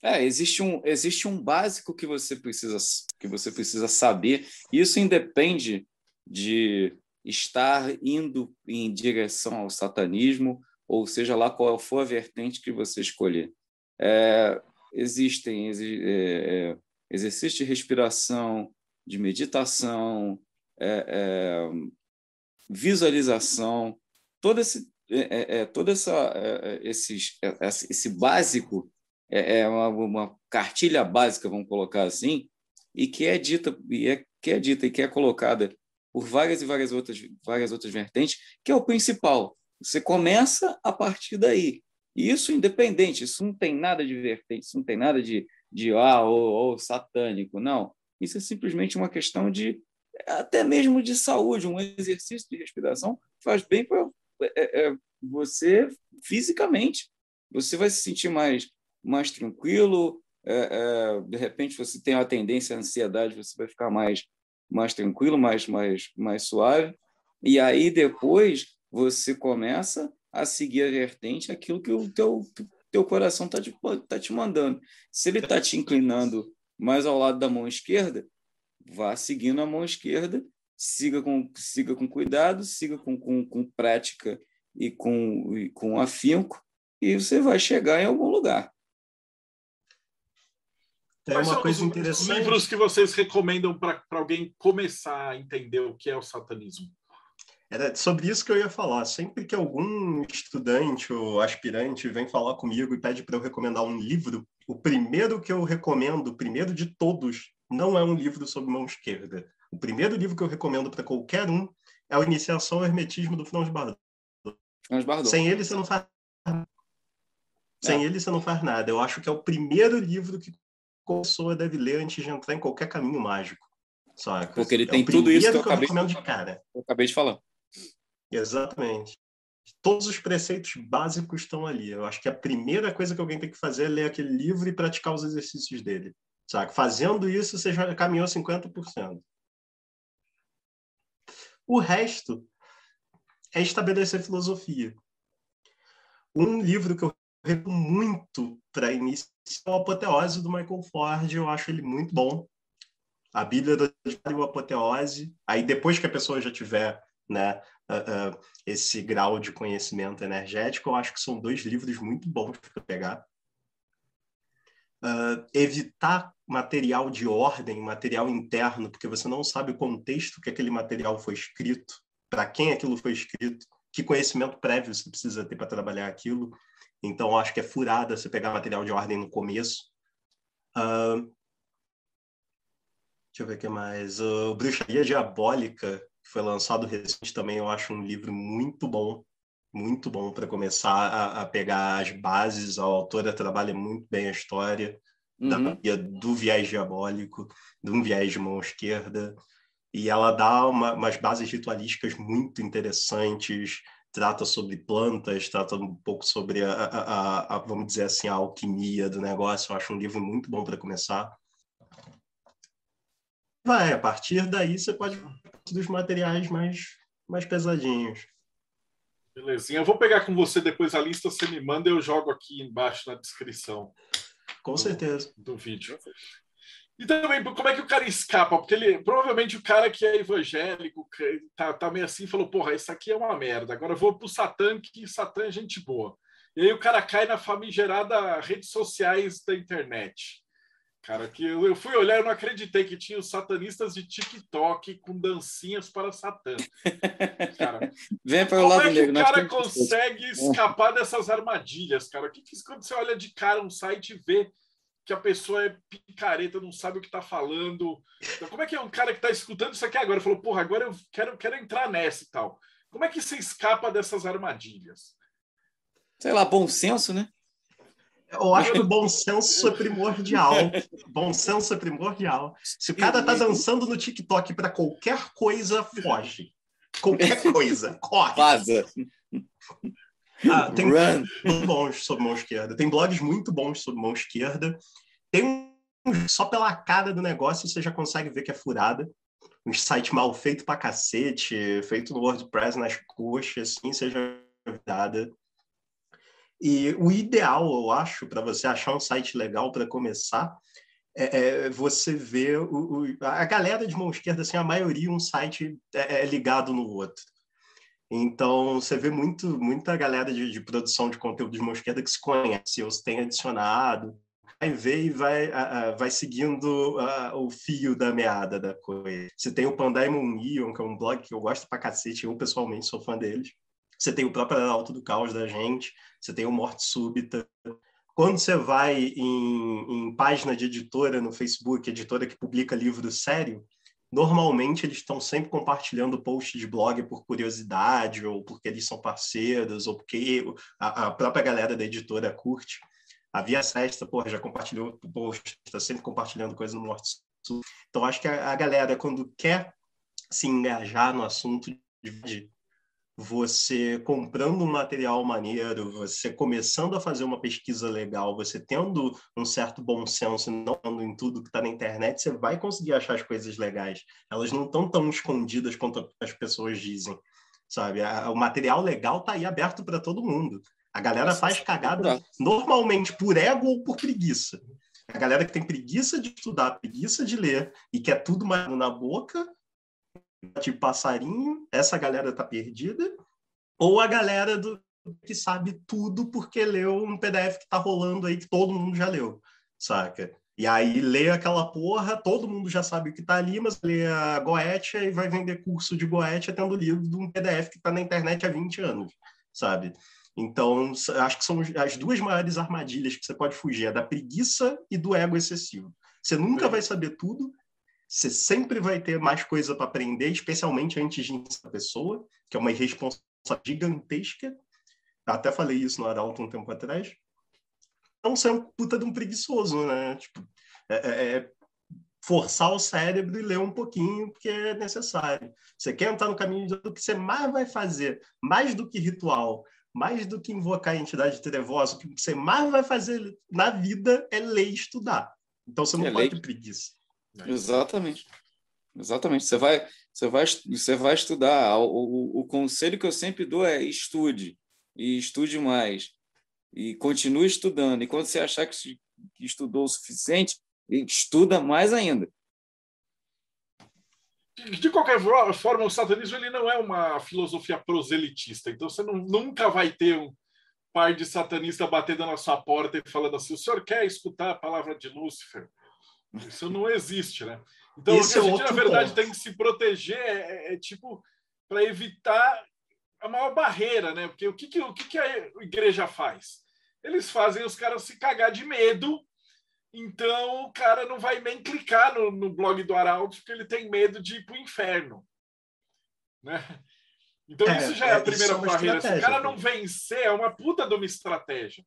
É, existe um, existe um básico que você precisa que você precisa saber. Isso independe de estar indo em direção ao satanismo, ou seja lá qual for a vertente que você escolher. É, existem é, é, exercícios de respiração, de meditação, é, é visualização, todo esse, é, todo essa, esses, esse básico é, uma, uma, cartilha básica, vamos colocar assim, e que é dita e é, que é dita e que é colocada por várias e várias outras, várias outras vertentes, que é o principal. Você começa a partir daí. Isso independente, isso não tem nada de vertente, isso não tem nada de, de ah, ou, ou satânico, não. Isso é simplesmente uma questão de, até mesmo de saúde, um exercício de respiração faz bem para é, é, você fisicamente. Você vai se sentir mais, mais tranquilo, é, é, de repente você tem uma tendência à ansiedade, você vai ficar mais mais tranquilo, mais, mais, mais suave. E aí depois você começa a seguir a vertente aquilo que o teu, teu coração está te, tá te mandando. Se ele está te inclinando mais ao lado da mão esquerda, vá seguindo a mão esquerda, siga com, siga com cuidado, siga com, com, com prática e com, e com afinco, e você vai chegar em algum lugar. Tem Quais uma coisa os, interessante. Os livros que vocês recomendam para alguém começar a entender o que é o satanismo? Era sobre isso que eu ia falar. Sempre que algum estudante ou aspirante vem falar comigo e pede para eu recomendar um livro, o primeiro que eu recomendo, o primeiro de todos, não é um livro sobre mão esquerda. O primeiro livro que eu recomendo para qualquer um é a Iniciação ao Hermetismo do Franz Bardot. Franz Bardot. Sem ele você não faz sem é. ele você não faz nada. Eu acho que é o primeiro livro que pessoa deve ler antes de entrar em qualquer caminho mágico. Saca? Porque ele é tem tudo isso que eu, acabei, eu de cara. Eu acabei de falar. Exatamente. Todos os preceitos básicos estão ali. Eu acho que a primeira coisa que alguém tem que fazer é ler aquele livro e praticar os exercícios dele. Saca? Fazendo isso, você já caminhou 50%. O resto é estabelecer filosofia. Um livro que eu muito para início é o Apoteose do Michael Ford. Eu acho ele muito bom. A Bíblia da o Apoteose. Aí depois que a pessoa já tiver né, uh, uh, esse grau de conhecimento energético, eu acho que são dois livros muito bons para pegar. Uh, evitar material de ordem, material interno, porque você não sabe o contexto que aquele material foi escrito, para quem aquilo foi escrito, que conhecimento prévio você precisa ter para trabalhar aquilo. Então, acho que é furada você pegar material de ordem no começo. Uh, deixa eu ver o que mais. Uh, Bruxaria Diabólica, que foi lançado recente também, eu acho um livro muito bom. Muito bom para começar a, a, pegar as bases. A autora trabalha muito bem a história uhum. da, do viés diabólico, de um viés de mão esquerda. E ela dá uma, umas bases ritualísticas muito interessantes, trata sobre plantas, trata um pouco sobre a, a, a, vamos dizer assim, a alquimia do negócio. Eu acho um livro muito bom para começar. Vai, a partir daí você pode dos materiais mais, mais pesadinhos. Belezinha. Eu vou pegar com você depois a lista, você me manda e eu jogo aqui embaixo na descrição. Com do, certeza. Do vídeo. E também, como é que o cara escapa? Porque ele, provavelmente o cara que é evangélico, tá, tá meio assim, falou: porra, isso aqui é uma merda. Agora eu vou pro Satã, que Satã é gente boa. E aí o cara cai na famigerada redes sociais da internet. Cara, que eu fui olhar e não acreditei que tinha os satanistas de TikTok com dancinhas para Satã. Cara, Vem para o lado é que o cara consegue escapar dessas armadilhas, cara? O que, que quando você olha de cara um site e vê que a pessoa é picareta, não sabe o que está falando. Então, como é que é um cara que está escutando isso aqui agora falou, porra, agora eu quero, quero entrar nessa e tal. Como é que você escapa dessas armadilhas? Sei lá, bom senso, né? Eu acho que o bom senso é primordial. bom senso é primordial. Se o cara tá dançando no TikTok para qualquer coisa, foge. Qualquer coisa, corre. Vaza. Ah, tem blogs bons sobre mão esquerda. Tem blogs muito bons sobre mão esquerda. Tem um só pela cara do negócio você já consegue ver que é furada. Um site mal feito pra cacete, feito no WordPress nas coxas, assim, seja virada. E o ideal, eu acho, para você achar um site legal para começar, é, é, você ver o, o, a galera de mão esquerda, assim, a maioria um site é, é ligado no outro. Então, você vê muito, muita galera de, de produção de conteúdo de mão esquerda que se conhece, ou se tem adicionado, ver e vai, uh, vai seguindo uh, o fio da meada da coisa. Você tem o Pandaimon Neon, que é um blog que eu gosto pra cacete, eu pessoalmente sou fã deles. Você tem o próprio Alto do Caos da gente, você tem o Morte Súbita. Quando você vai em, em página de editora no Facebook, editora que publica livro sério, Normalmente eles estão sempre compartilhando post de blog por curiosidade, ou porque eles são parceiros, ou porque a, a própria galera da editora curte. A Via Sesta, porra, já compartilhou post, está sempre compartilhando coisa no Morte Sul. Então, acho que a, a galera, quando quer se engajar no assunto de você comprando um material maneiro, você começando a fazer uma pesquisa legal, você tendo um certo bom senso, não andando em tudo que está na internet, você vai conseguir achar as coisas legais. Elas não estão tão escondidas quanto as pessoas dizem, sabe? O material legal está aí aberto para todo mundo. A galera faz cagada normalmente por ego ou por preguiça. A galera que tem preguiça de estudar, preguiça de ler e quer tudo mais na boca, tipo passarinho, essa galera tá perdida, ou a galera do que sabe tudo porque leu um PDF que tá rolando aí que todo mundo já leu, saca? E aí lê aquela porra, todo mundo já sabe o que tá ali, mas lê a Goetia e vai vender curso de Goetia tendo lido de um PDF que tá na internet há 20 anos, sabe? Então, acho que são as duas maiores armadilhas que você pode fugir, é da preguiça e do ego excessivo. Você nunca vai saber tudo você sempre vai ter mais coisa para aprender, especialmente antes de a pessoa, que é uma irresponsabilidade gigantesca. Até falei isso no Arauto um tempo atrás. Não ser um puta de um preguiçoso, né? Tipo, é, é, é forçar o cérebro e ler um pouquinho, porque é necessário. Você quer entrar no caminho do que você mais vai fazer, mais do que ritual, mais do que invocar a entidade trevosa, o que você mais vai fazer na vida é ler e estudar. Então você não é pode ter preguiça. Exatamente. Exatamente. Você vai, você vai, você vai estudar. O, o, o conselho que eu sempre dou é estude e estude mais e continue estudando. E quando você achar que estudou o suficiente, estuda mais ainda. De qualquer forma, o satanismo ele não é uma filosofia proselitista. Então você não, nunca vai ter um par de satanista batendo na sua porta e falando assim: o senhor quer escutar a palavra de Lúcifer? Isso não existe, né? Então, Esse o que a gente, é na verdade, ponto. tem que se proteger é, é, é tipo para evitar a maior barreira, né? Porque o que, que, o que, que a igreja faz? Eles fazem os caras se cagar de medo, então o cara não vai nem clicar no, no blog do Arauto porque ele tem medo de ir para o inferno. Né? Então, é, isso já é, é a primeira é barreira. Se o cara não vencer, é uma puta de uma estratégia.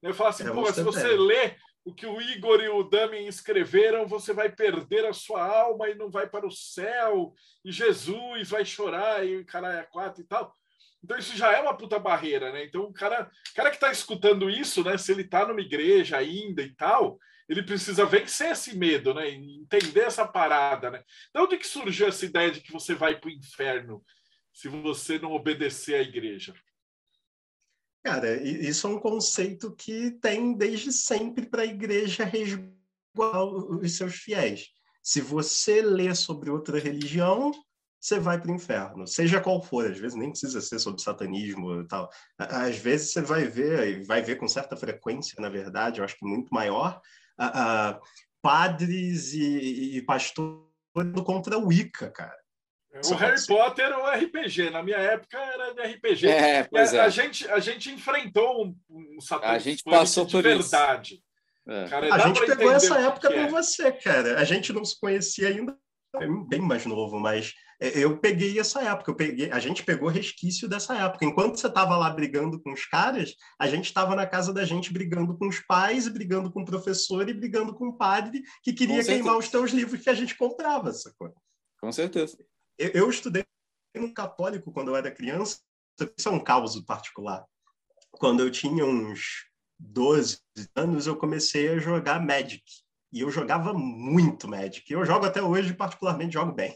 Eu falo assim, é pô, se você lê o que o Igor e o Dami escreveram, você vai perder a sua alma e não vai para o céu, e Jesus vai chorar, e o cara é quatro e tal. Então isso já é uma puta barreira, né? Então o cara, o cara que está escutando isso, né? Se ele está numa igreja ainda e tal, ele precisa vencer esse medo, né? Entender essa parada, né? De onde que surgiu essa ideia de que você vai para o inferno se você não obedecer à igreja? Cara, isso é um conceito que tem desde sempre para a igreja resguardar os seus fiéis. Se você lê sobre outra religião, você vai para o inferno, seja qual for. Às vezes nem precisa ser sobre satanismo e tal. Às vezes você vai ver, vai ver com certa frequência, na verdade, eu acho que muito maior, uh, padres e, e pastores contra o Wicca, cara. O Harry Potter ou RPG. Na minha época era de RPG. É, pois a, é. a, gente, a gente enfrentou um, um A gente passou de por verdade. isso. É. Cara, a gente pegou essa época com é. você, cara. A gente não se conhecia ainda, bem mais novo, mas é, eu peguei essa época. Peguei, a gente pegou resquício dessa época. Enquanto você estava lá brigando com os caras, a gente estava na casa da gente brigando com os pais, brigando com o professor e brigando com o padre que queria queimar os teus livros que a gente comprava, sacou? Com certeza. Eu, eu estudei no católico quando eu era criança, isso é um caos particular. Quando eu tinha uns 12 anos, eu comecei a jogar Magic. E eu jogava muito Magic. Eu jogo até hoje, particularmente, jogo bem.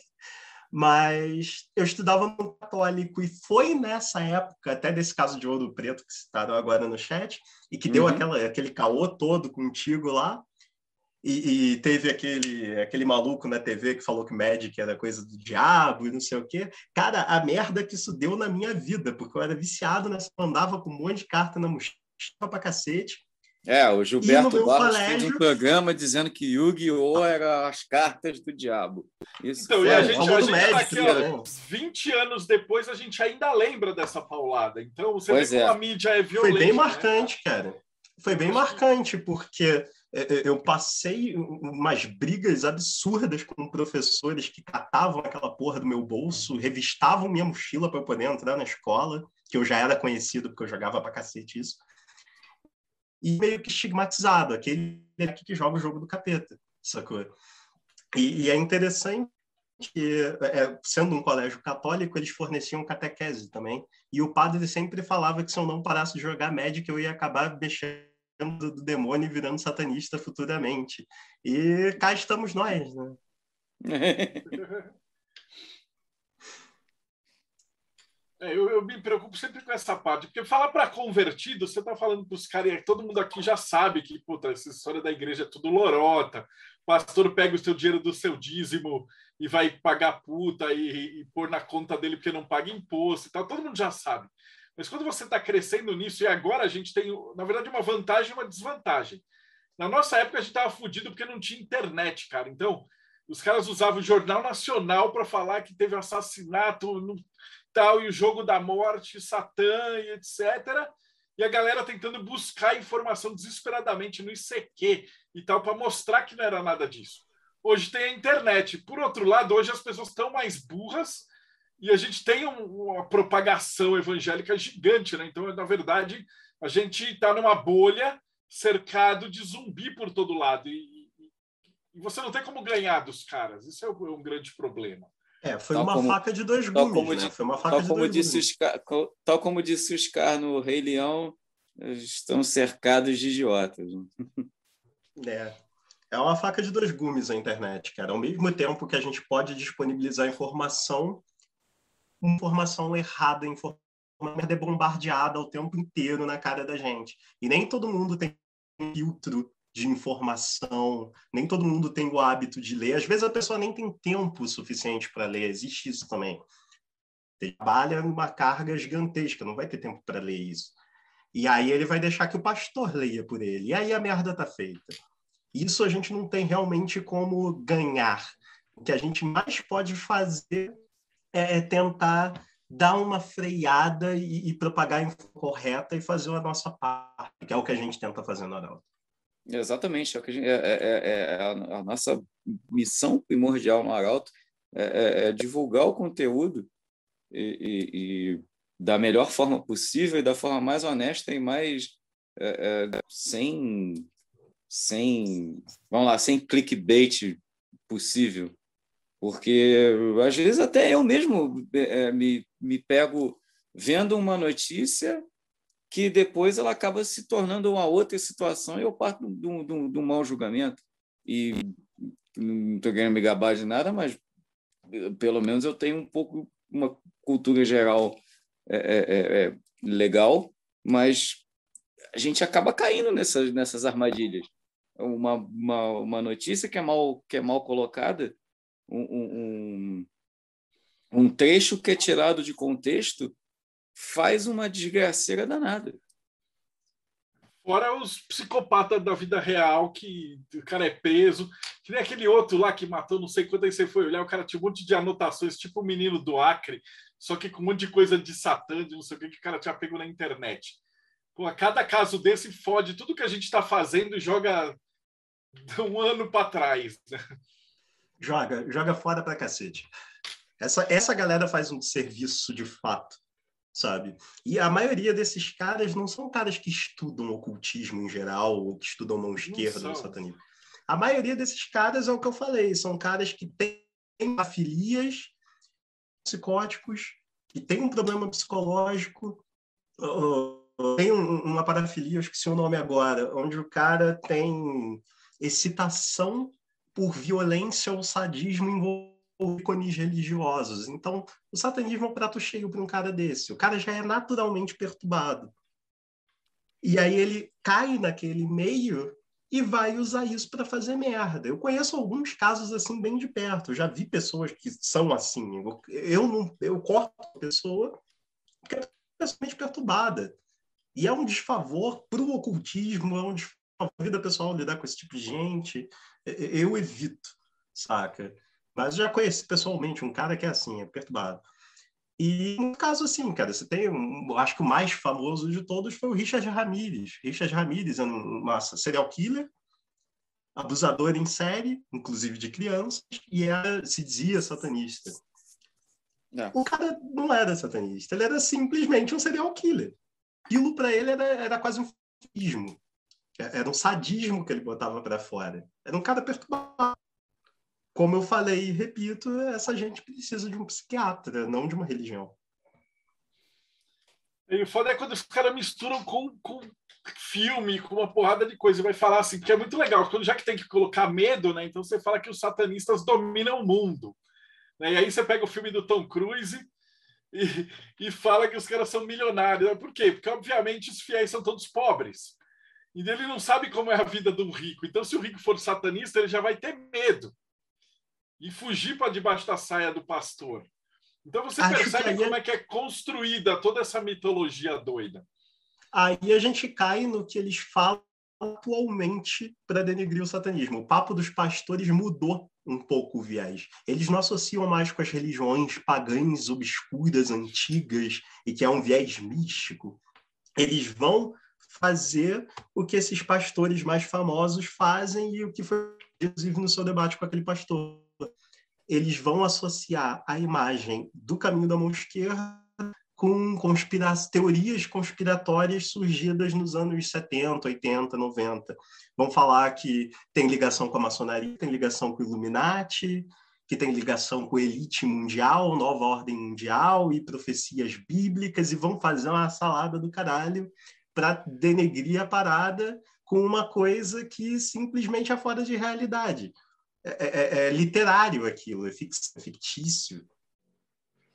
Mas eu estudava no católico e foi nessa época, até desse caso de Ouro Preto que citaram agora no chat, e que uhum. deu aquela, aquele caô todo contigo lá, e, e, teve aquele, aquele maluco na TV que falou que Magic era coisa do diabo e não sei o quê. Cara, a merda que isso deu na minha vida, porque eu era viciado nessa, andava com um monte de carta na mochila pra cacete. É, o Gilberto Barros colégio... fez um programa dizendo que Yu-Gi-Oh! era as cartas do diabo. Isso então, e a gente, a gente tá aqui, ó, 20 anos depois, a gente ainda lembra dessa paulada. Então, você pois vê é. como a mídia é violenta. Foi bem né? marcante, né? cara. Foi bem marcante, porque é, é, eu passei umas brigas absurdas com professores que catavam aquela porra do meu bolso, revistavam minha mochila para eu poder entrar na escola, que eu já era conhecido porque eu jogava pra cacete isso. E meio que estigmatizado, aquele que joga o jogo do capeta, sacou? E, e é interessante que, é, sendo um colégio católico, eles forneciam catequese também. E o padre sempre falava que se eu não parasse de jogar Magic, eu ia acabar mexendo do, demônio virando satanista futuramente. E cá estamos nós, né? É, eu, eu, me preocupo sempre com essa parte, porque falar para convertido, você está falando para os caras, todo mundo aqui já sabe que puta, essa história da igreja é tudo lorota. O pastor pega o seu dinheiro do seu dízimo e vai pagar puta e, e pôr na conta dele porque não paga imposto e tal. Todo mundo já sabe. Mas quando você está crescendo nisso, e agora a gente tem, na verdade, uma vantagem e uma desvantagem. Na nossa época, a gente estava fudido porque não tinha internet, cara. Então, os caras usavam o Jornal Nacional para falar que teve assassinato no tal, e o jogo da morte, Satã e etc. E a galera tentando buscar informação desesperadamente no ICQ e tal, para mostrar que não era nada disso. Hoje tem a internet. Por outro lado, hoje as pessoas estão mais burras e a gente tem um, uma propagação evangélica gigante, né? Então, na verdade, a gente está numa bolha cercado de zumbi por todo lado e, e, você não tem como ganhar dos caras. Isso é um, um grande problema. É, foi tal uma como, faca de dois gumes, né? Foi uma faca de como disse gumes. Tal como disse o Scar no Rei Leão, estão cercados de idiotas. É. é uma faca de dois gumes a internet, cara. Ao mesmo tempo que a gente pode disponibilizar informação, informação errada, informação é bombardeada o tempo inteiro na cara da gente. E nem todo mundo tem filtro de informação, nem todo mundo tem o hábito de ler. Às vezes a pessoa nem tem tempo suficiente para ler, existe isso também. Trabalha numa carga gigantesca, não vai ter tempo para ler isso. E aí ele vai deixar que o pastor leia por ele. E aí a merda tá feita. Isso a gente não tem realmente como ganhar. O que a gente mais pode fazer é, é tentar dar uma freada e, e propagar a informação correta e fazer a nossa parte, que é o que a gente tenta fazer no Arauto. Exatamente, é, é, é, é a, nossa missão primordial no Arauto é, é divulgar o conteúdo e, e, e, da melhor forma possível e da forma mais honesta e mais sem sem vamos lá sem clickbait possível. Porque às vezes até eu mesmo é, me, me pego vendo uma notícia que depois ela acaba se tornando uma outra situação e eu parto de um, de um, de um mau julgamento. E não estou querendo me gabar de nada, mas pelo menos eu tenho um pouco uma cultura geral é, é, é, é legal, mas a gente acaba caindo nessas, nessas armadilhas. Uma, uma, uma notícia que é mal, que é mal colocada um, um, um trecho que é tirado de contexto faz uma desgraceira danada. Fora os psicopatas da vida real, que o cara é preso. Que nem aquele outro lá que matou, não sei quanto aí você foi olhar, o cara tinha um monte de anotações, tipo o menino do Acre, só que com um monte de coisa de Satã, de não sei o que, que o cara tinha pego na internet. Pô, a cada caso desse fode tudo que a gente está fazendo e joga um ano para trás. Né? joga, joga fora pra cacete. Essa, essa galera faz um serviço de fato, sabe? E a maioria desses caras não são caras que estudam ocultismo em geral, ou que estudam mão esquerda no satanismo. A maioria desses caras é o que eu falei, são caras que têm afilias psicóticos, que têm um problema psicológico, tem uma parafilia, eu esqueci o nome agora, onde o cara tem excitação por violência ou sadismo envolvido ícones religiosos. Então, o satanismo é um prato cheio para um cara desse. O cara já é naturalmente perturbado. E aí ele cai naquele meio e vai usar isso para fazer merda. Eu conheço alguns casos assim bem de perto. Eu já vi pessoas que são assim. Eu não, eu corto a pessoa porque é pessoalmente perturbada. E é um desfavor para o ocultismo, é um desfavor a vida pessoal lidar com esse tipo de gente eu evito, saca? Mas já conheci pessoalmente um cara que é assim, é perturbado. E no caso assim, cara, você tem, um, acho que o mais famoso de todos foi o Richard Ramirez. Richard Ramirez é um massa, serial killer, abusador em série, inclusive de crianças, e era, se dizia satanista. É. O cara não era satanista, ele era simplesmente um serial killer. Aquilo para ele era, era quase um fismo. Era um sadismo que ele botava para fora. Era um cara perturbado. Como eu falei e repito, essa gente precisa de um psiquiatra, não de uma religião. E o foda é quando os caras misturam com, com filme, com uma porrada de coisa. Vai falar assim, que é muito legal. Quando já que tem que colocar medo, né? Então você fala que os satanistas dominam o mundo. Né? E aí você pega o filme do Tom Cruise e, e fala que os caras são milionários. Por quê? Porque, obviamente, os fiéis são todos pobres. E ele não sabe como é a vida de um rico. Então, se o rico for satanista, ele já vai ter medo e fugir para debaixo da saia do pastor. Então você Acho percebe como é... é que é construída toda essa mitologia doida. Aí a gente cai no que eles falam atualmente para denegrir o satanismo. O papo dos pastores mudou um pouco o viés. Eles não associam mais com as religiões pagãs obscuras, antigas, e que é um viés místico. Eles vão fazer o que esses pastores mais famosos fazem e o que foi, inclusive, no seu debate com aquele pastor. Eles vão associar a imagem do caminho da mão esquerda com conspira teorias conspiratórias surgidas nos anos 70, 80, 90. Vão falar que tem ligação com a maçonaria, tem ligação com o Illuminati, que tem ligação com a elite mundial, nova ordem mundial e profecias bíblicas, e vão fazer uma salada do caralho para denegrir a parada com uma coisa que simplesmente é fora de realidade. É, é, é literário aquilo, é fictício.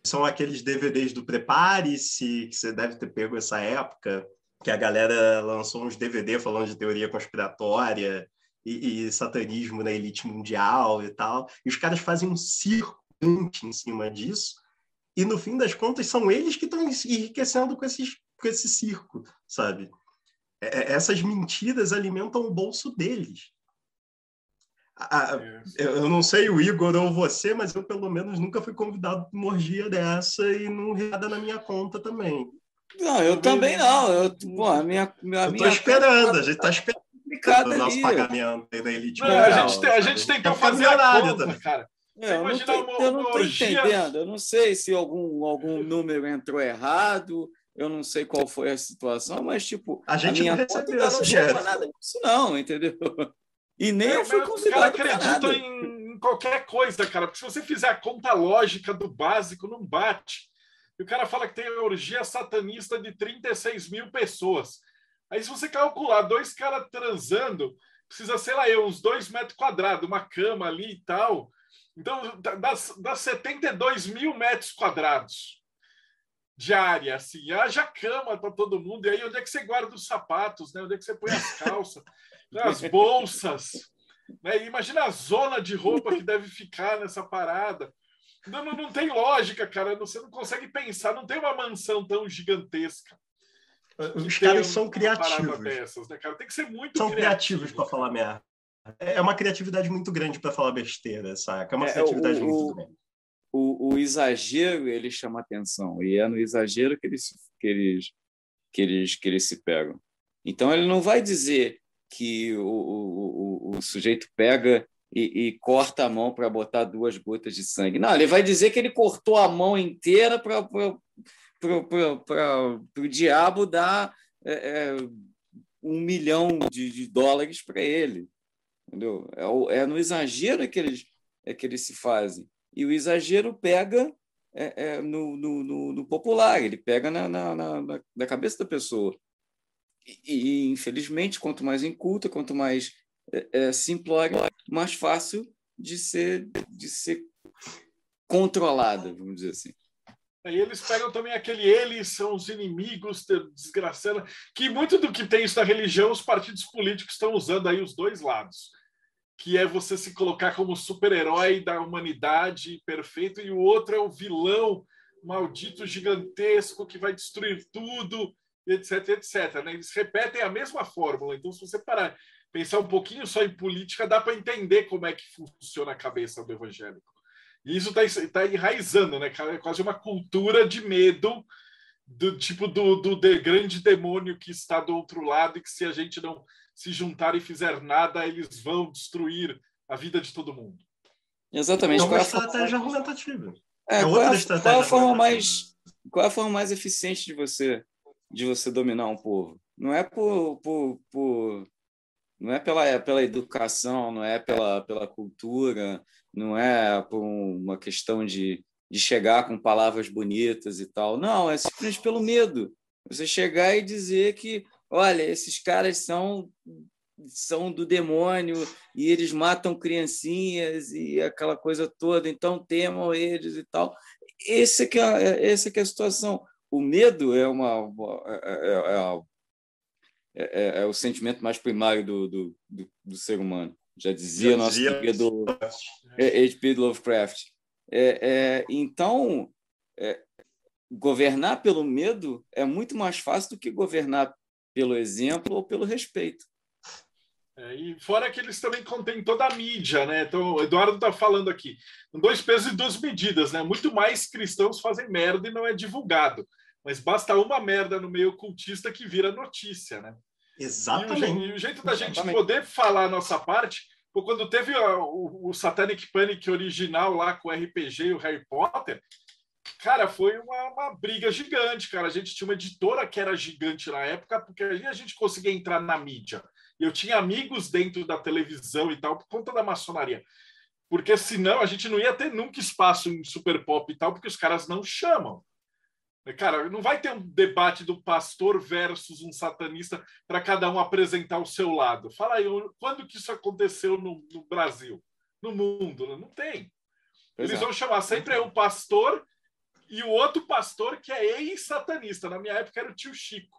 São aqueles DVDs do Prepare-se, que você deve ter pego essa época, que a galera lançou uns DVD falando de teoria conspiratória e, e satanismo na elite mundial e tal. E os caras fazem um circo em cima disso, e no fim das contas são eles que estão enriquecendo com, esses, com esse circo, sabe? É, é essas mentiras alimentam o bolso deles. A, eu não sei o Igor ou você, mas eu pelo menos nunca fui convidado para uma orgia dessa e não nada na minha conta também. Não, eu também não. Eu, pô, a minha, a eu tô esperando, a gente tá esperando o nosso ali. pagamento aí da elite. Não, a, gente tem, a gente tentou fazer a conta, também. cara. É, eu não estou entendendo. Eu não sei se algum, algum número entrou errado. Eu não sei qual foi a situação, mas tipo a gente a minha não recebeu essa não nada disso não, entendeu? E nem é, eu fui convidado. Os caras acreditam em, em qualquer coisa, cara. Porque se você fizer a conta lógica do básico, não bate. E o cara fala que tem a orgia satanista de 36 mil pessoas. Aí, se você calcular dois caras transando, precisa, sei lá, eu, uns dois metros quadrados, uma cama ali e tal. Então, dá, dá 72 mil metros quadrados de área, assim. Haja cama para todo mundo. E aí, onde é que você guarda os sapatos, né? Onde é que você põe as calças, as bolsas? Né? Imagina a zona de roupa que deve ficar nessa parada. Não, não, não tem lógica, cara. Você não consegue pensar. Não tem uma mansão tão gigantesca. Os caras são criativos. Dessas, né, cara? Tem que ser muito São criativos para falar merda. É uma criatividade muito grande para falar besteira, saca? É uma é, criatividade o, muito grande. O, o, exagero ele chama atenção e é no exagero que eles, que eles que eles que eles se pegam. Então ele não vai dizer que o, o, o sujeito pega e, e, corta a mão para botar duas gotas de sangue. Não, ele vai dizer que ele cortou a mão inteira para o diabo dar é, é, um milhão de, de dólares para ele. Entendeu? É, é, no exagero que eles, é que eles se fazem. E o exagero pega é, é, no, no, no, no, popular, ele pega na, na, na, na cabeça da pessoa. E, infelizmente, quanto mais inculta, quanto mais é, é, simplório, mais fácil de ser, de ser controlada, vamos dizer assim. Aí eles pegam também aquele eles são os inimigos, desgraçando, que muito do que tem isso na religião, os partidos políticos estão usando aí os dois lados que é você se colocar como super-herói da humanidade perfeito, e o outro é o vilão maldito gigantesco que vai destruir tudo, etc, etc. Né? Eles repetem a mesma fórmula. Então, se você parar pensar um pouquinho só em política, dá para entender como é que funciona a cabeça do evangélico. E isso está tá enraizando, né? É quase uma cultura de medo do tipo do, do de, grande demônio que está do outro lado e que se a gente não se juntar e fizer nada, eles vão destruir a vida de todo mundo. Exatamente. É uma estratégia argumentativa. É, é outra qual, estratégia qual a forma mais qual a forma mais eficiente de você de você dominar um povo? Não é por, por, por não é pela, pela educação, não é pela, pela cultura, não é por uma questão de, de chegar com palavras bonitas e tal. Não, é simplesmente pelo medo. Você chegar e dizer que olha, esses caras são são do demônio e eles matam criancinhas e aquela coisa toda, então temam eles e tal. Esse que é, essa que é a situação. O medo é uma é, é, é, é o sentimento mais primário do, do, do, do ser humano. Já dizia Já nosso querido H.P. Lovecraft. então, governar pelo medo é muito mais fácil do que governar pelo exemplo ou pelo respeito. É, e fora que eles também contêm toda a mídia, né? Então, o Eduardo está falando aqui, dois pesos e duas medidas, né? Muito mais cristãos fazem merda e não é divulgado. Mas basta uma merda no meio ocultista que vira notícia, né? Exatamente. E o, jeito da gente poder falar a nossa parte, quando teve o, o Satanic Panic original lá com o RPG e o Harry Potter, Cara, foi uma, uma, briga gigante, cara. A gente tinha uma editora que era gigante na época, porque aí a gente conseguia entrar na mídia. Eu tinha amigos dentro da televisão e tal, por conta da maçonaria. Porque senão a gente não ia ter nunca espaço em Super Pop e tal, porque os caras não chamam. Cara, não vai ter um debate do pastor versus um satanista para cada um apresentar o seu lado. Fala aí, quando que isso aconteceu no, no Brasil? No mundo? Não tem. Eles vão chamar sempre um pastor e o outro pastor que é ex-satanista. Na minha época era o tio Chico.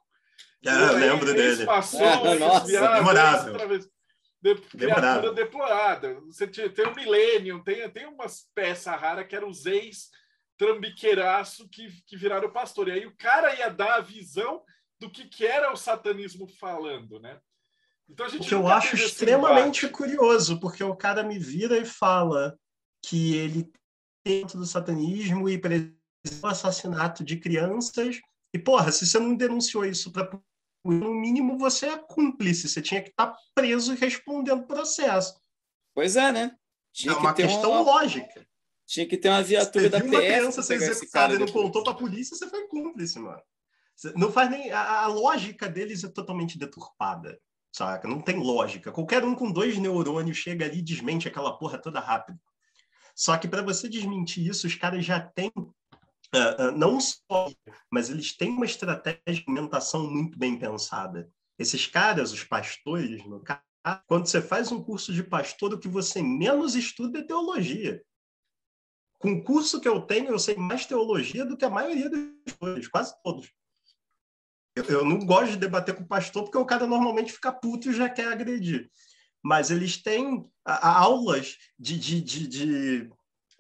Ah, lembro dele. Passou, ah, nossa, demorável. De, criatura. Você tem o Millennium, tem, tem umas peças raras que eram os ex trambiqueiraço que, que viraram pastor. E aí o cara ia dar a visão do que, que era o satanismo falando, né? Então a gente o que eu acho extremamente curioso, porque o cara me vira e fala que ele dentro do satanismo e o assassinato de crianças. E, porra, se você não denunciou isso para no mínimo você é cúmplice, você tinha que estar tá preso e respondendo processo. Pois é, né? Tinha é uma que questão uma... lógica. Tinha que ter uma viatura você da viu uma criança ser executada e não contou para a polícia, você foi cúmplice, mano. Não faz nem a, a, lógica deles é totalmente deturpada, saca? Não tem lógica. Qualquer um com dois neurônios chega ali e desmente aquela porra toda rápido. Só que para você desmentir isso, os caras já têm Uh, uh, não só, mas eles têm uma estratégia de alimentação muito bem pensada. Esses caras, os pastores, no caso, quando você faz um curso de pastor, o que você menos estuda é teologia. Com o curso que eu tenho, eu sei mais teologia do que a maioria dos pastores, quase todos. Eu, eu não gosto de debater com o pastor, porque o cara normalmente fica puto e já quer agredir. Mas eles têm a, a aulas de, de, de, de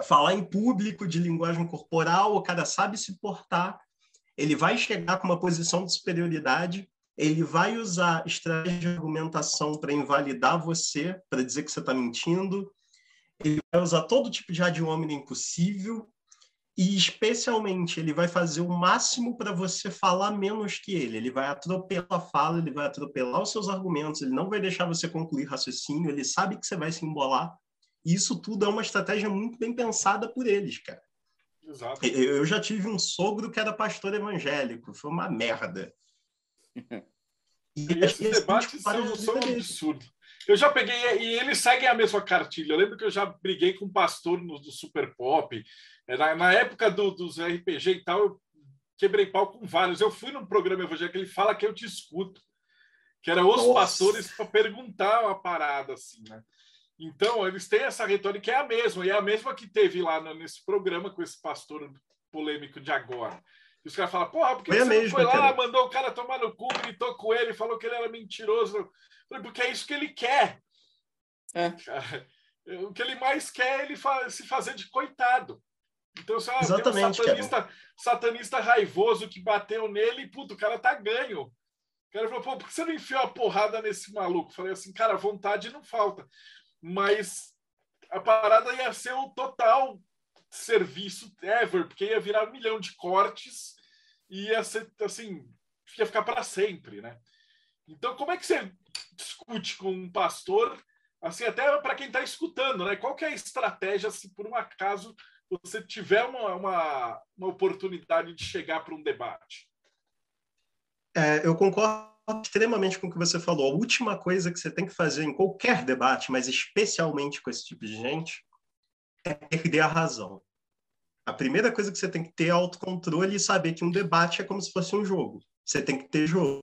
falar em público, de linguagem corporal, o cara sabe se portar, ele vai chegar com uma posição de superioridade, ele vai usar estratégia de argumentação para invalidar você, para dizer que você está mentindo, ele vai usar todo tipo de ad hominem possível, e especialmente ele vai fazer o máximo para você falar menos que ele. Ele vai atropelar a fala, ele vai atropelar os seus argumentos, ele não vai deixar você concluir raciocínio, ele sabe que você vai se embolar, e isso tudo é uma estratégia muito bem pensada por eles, cara. Exato. Eu já tive um sogro que era pastor evangélico, foi uma merda. E, e esses debates são, são um absurdo. Eu já peguei, e eles seguem a mesma cartilha. Eu lembro que eu já briguei com um pastor no, do Super Pop. É, na, na época do, dos RPG e tal, eu quebrei pau com vários. Eu fui num programa evangélico, ele fala que eu te escuto. Que era os Nossa. pastores para perguntar uma parada assim, né? Então, eles têm essa retórica é a mesma, e é a mesma que teve lá no, nesse programa com esse pastor polêmico de agora. E os caras falam, porra, por que você mesma, foi lá, cara. mandou o cara tomar no cu, gritou com ele, falou que ele era mentiroso? Porque é isso que ele quer. É. o que ele mais quer é ele se fazer de coitado. Então, se um satanista, satanista raivoso que bateu nele, puto, o cara tá ganho. O cara falou, pô, por que você não enfiou a porrada nesse maluco? Falei assim, cara, vontade não falta mas a parada ia ser o total serviço ever, porque ia virar um milhão de cortes e ia ser assim, ia ficar para sempre, né? Então, como é que você discute com um pastor, assim, até para quem está escutando, né? Qual que é a estratégia se por um acaso você tiver uma, uma, uma oportunidade de chegar para um debate? É, eu concordo extremamente com o que você falou. A última coisa que você tem que fazer em qualquer debate, mas especialmente com esse tipo de gente, é perder a razão. A primeira coisa que você tem que ter é autocontrole e saber que um debate é como se fosse um jogo. Você tem que ter jogo.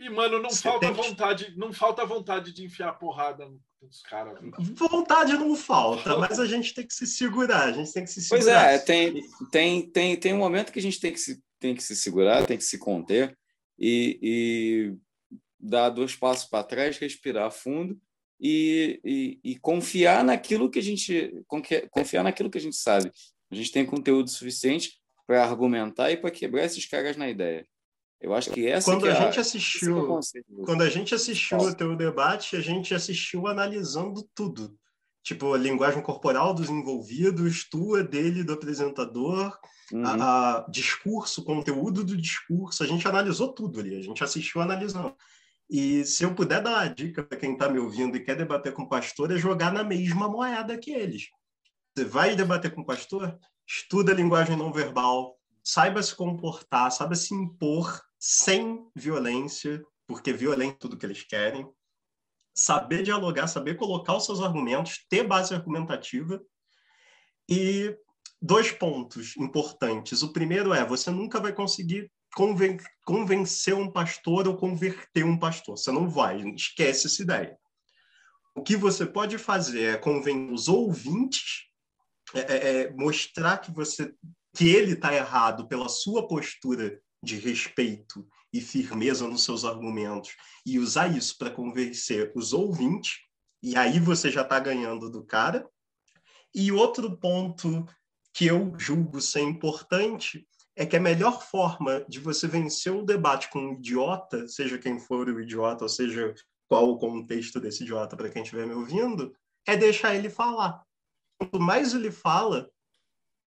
E, mano, não você falta vontade, não falta vontade de enfiar porrada nos caras. Vontade não falta, mas a gente tem que se segurar, a gente tem que se segurar. Pois é, tem, tem, tem, tem um momento que a gente tem que se, tem que se segurar, tem que se conter e, e dar dois passos para trás, respirar fundo e, e, e, confiar naquilo que a gente confiar naquilo que a gente sabe. A gente tem conteúdo suficiente para argumentar e para quebrar esses caras na ideia. Eu acho que essa quando que é a gente assistiu é quando a gente assistiu o teu debate, a gente assistiu analisando tudo. Tipo, a linguagem corporal dos envolvidos, tua, dele, do apresentador, uhum. a, a, discurso, conteúdo do discurso. A gente analisou tudo ali, a gente assistiu analisando. E se eu puder dar uma dica para quem está me ouvindo e quer debater com o pastor, é jogar na mesma moeda que eles. Você vai debater com o pastor? Estuda a linguagem não verbal, saiba se comportar, saiba se impor sem violência, porque violência é tudo que eles querem. Saber dialogar, saber colocar os seus argumentos, ter base argumentativa e dois pontos importantes. O primeiro é: você nunca vai conseguir conven convencer um pastor ou converter um pastor. Você não vai, esquece essa ideia. O que você pode fazer é convencer os ouvintes, é, é, é mostrar que você que ele está errado pela sua postura de respeito e firmeza nos seus argumentos e usar isso para convencer os ouvintes, e aí você já está ganhando do cara. E outro ponto que eu julgo ser importante é que a melhor forma de você vencer o debate com um idiota, seja quem for o idiota, ou seja qual o contexto desse idiota para quem estiver me ouvindo, é deixar ele falar. Quanto mais ele fala,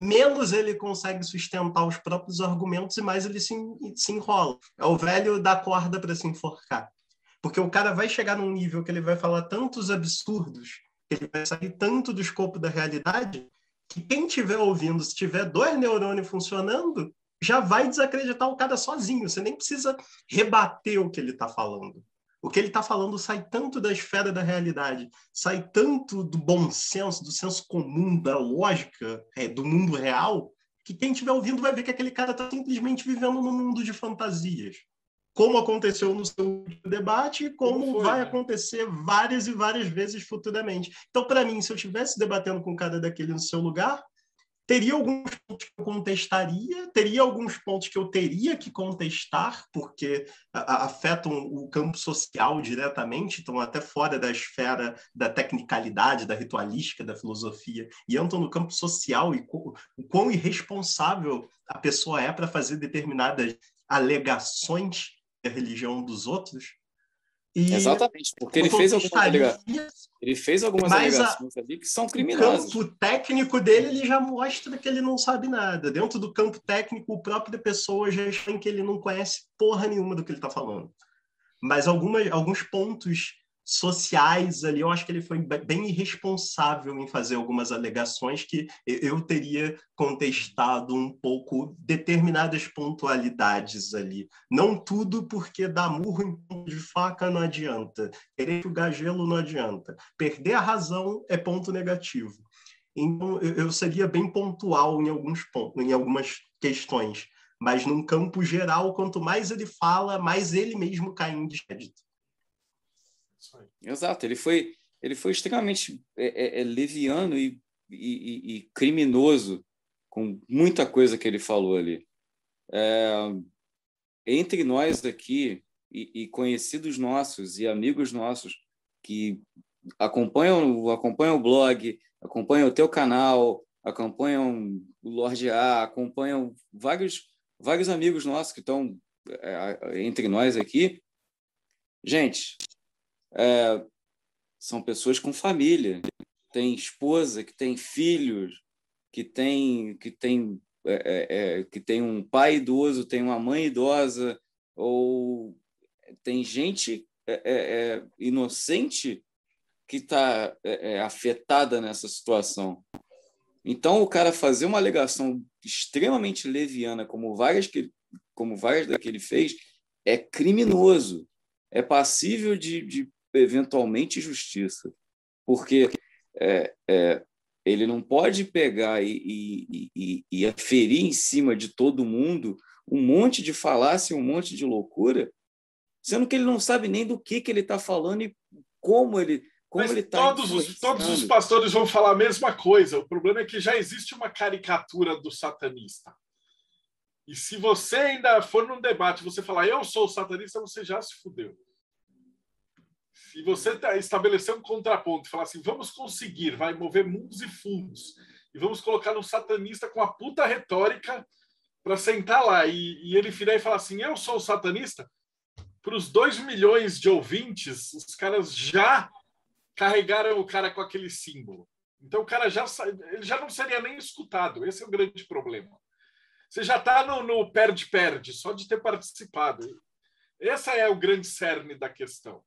menos ele consegue sustentar os próprios argumentos e mais ele se, se enrola. É o velho da corda para se enforcar. Porque o cara vai chegar num nível que ele vai falar tantos absurdos, ele vai sair tanto do escopo da realidade, que quem estiver ouvindo, se tiver dois neurônios funcionando, já vai desacreditar o cara sozinho. Você nem precisa rebater o que ele está falando. O que ele está falando sai tanto da esfera da realidade, sai tanto do bom senso, do senso comum, da lógica, é, do mundo real, que quem estiver ouvindo vai ver que aquele cara está simplesmente vivendo num mundo de fantasias. Como aconteceu no seu debate e como, como foi, vai né? acontecer várias e várias vezes futuramente. Então, para mim, se eu estivesse debatendo com um cara daquele no seu lugar, Teria alguns pontos que eu contestaria, teria alguns pontos que eu teria que contestar, porque afetam o campo social diretamente, estão até fora da esfera da tecnicalidade, da ritualística, da filosofia, e entram no campo social e o quão irresponsável a pessoa é para fazer determinadas alegações da religião dos outros. E Exatamente, porque ele fez algumas alegações. Ele fez algumas alegações ali que são criminosas. O campo técnico dele ele já mostra que ele não sabe nada. Dentro do campo técnico, o próprio pessoa já acha que ele não conhece porra nenhuma do que ele está falando. Mas algumas, alguns pontos sociais ali, eu acho que ele foi bem irresponsável em fazer algumas alegações que eu teria contestado um pouco determinadas pontualidades ali. Não tudo, porque dar murro em ponto de faca não adianta, querer jogar gelo não adianta. Perder a razão é ponto negativo. Então, eu seria bem pontual em alguns pontos, em algumas questões, mas num campo geral, quanto mais ele fala, mais ele mesmo cai em descrédito. Exato, ele foi, ele foi extremamente é, é, é, leviano e, e, e, criminoso com muita coisa que ele falou ali. É, entre nós aqui, e, e, conhecidos nossos e amigos nossos que acompanham, acompanham o blog, acompanham o teu canal, acompanham o Lorde A, acompanham vários, vários amigos nossos que estão é, entre nós aqui. Gente, é, são pessoas com família, tem esposa, que tem filhos, que tem que tem é, é, é, que tem um pai idoso, tem uma mãe idosa, ou tem gente é, é, inocente que está afetada nessa situação. Então, o cara fazer uma alegação extremamente leviana, como várias que como várias que ele fez, é criminoso, é passível de, de eventualmente justiça, porque é, é, ele não pode pegar e, e, e, e aferir em cima de todo mundo um monte de falácia, um monte de loucura, sendo que ele não sabe nem do que, que ele está falando e como ele como Mas ele tá todos os, todos os pastores vão falar a mesma coisa. O problema é que já existe uma caricatura do satanista. E se você ainda for num debate, você falar eu sou satanista, você já se fudeu se você tá, estabelecer um contraponto e falar assim, vamos conseguir, vai mover mundos e fundos, e vamos colocar um satanista com a puta retórica para sentar lá e, e, ele virar e falar assim, eu sou satanista, para os dois milhões de ouvintes, os caras já carregaram o cara com aquele símbolo. Então o cara já ele já não seria nem escutado. Esse é o grande problema. Você já está no perde-perde, só de ter participado. Esse é o grande cerne da questão.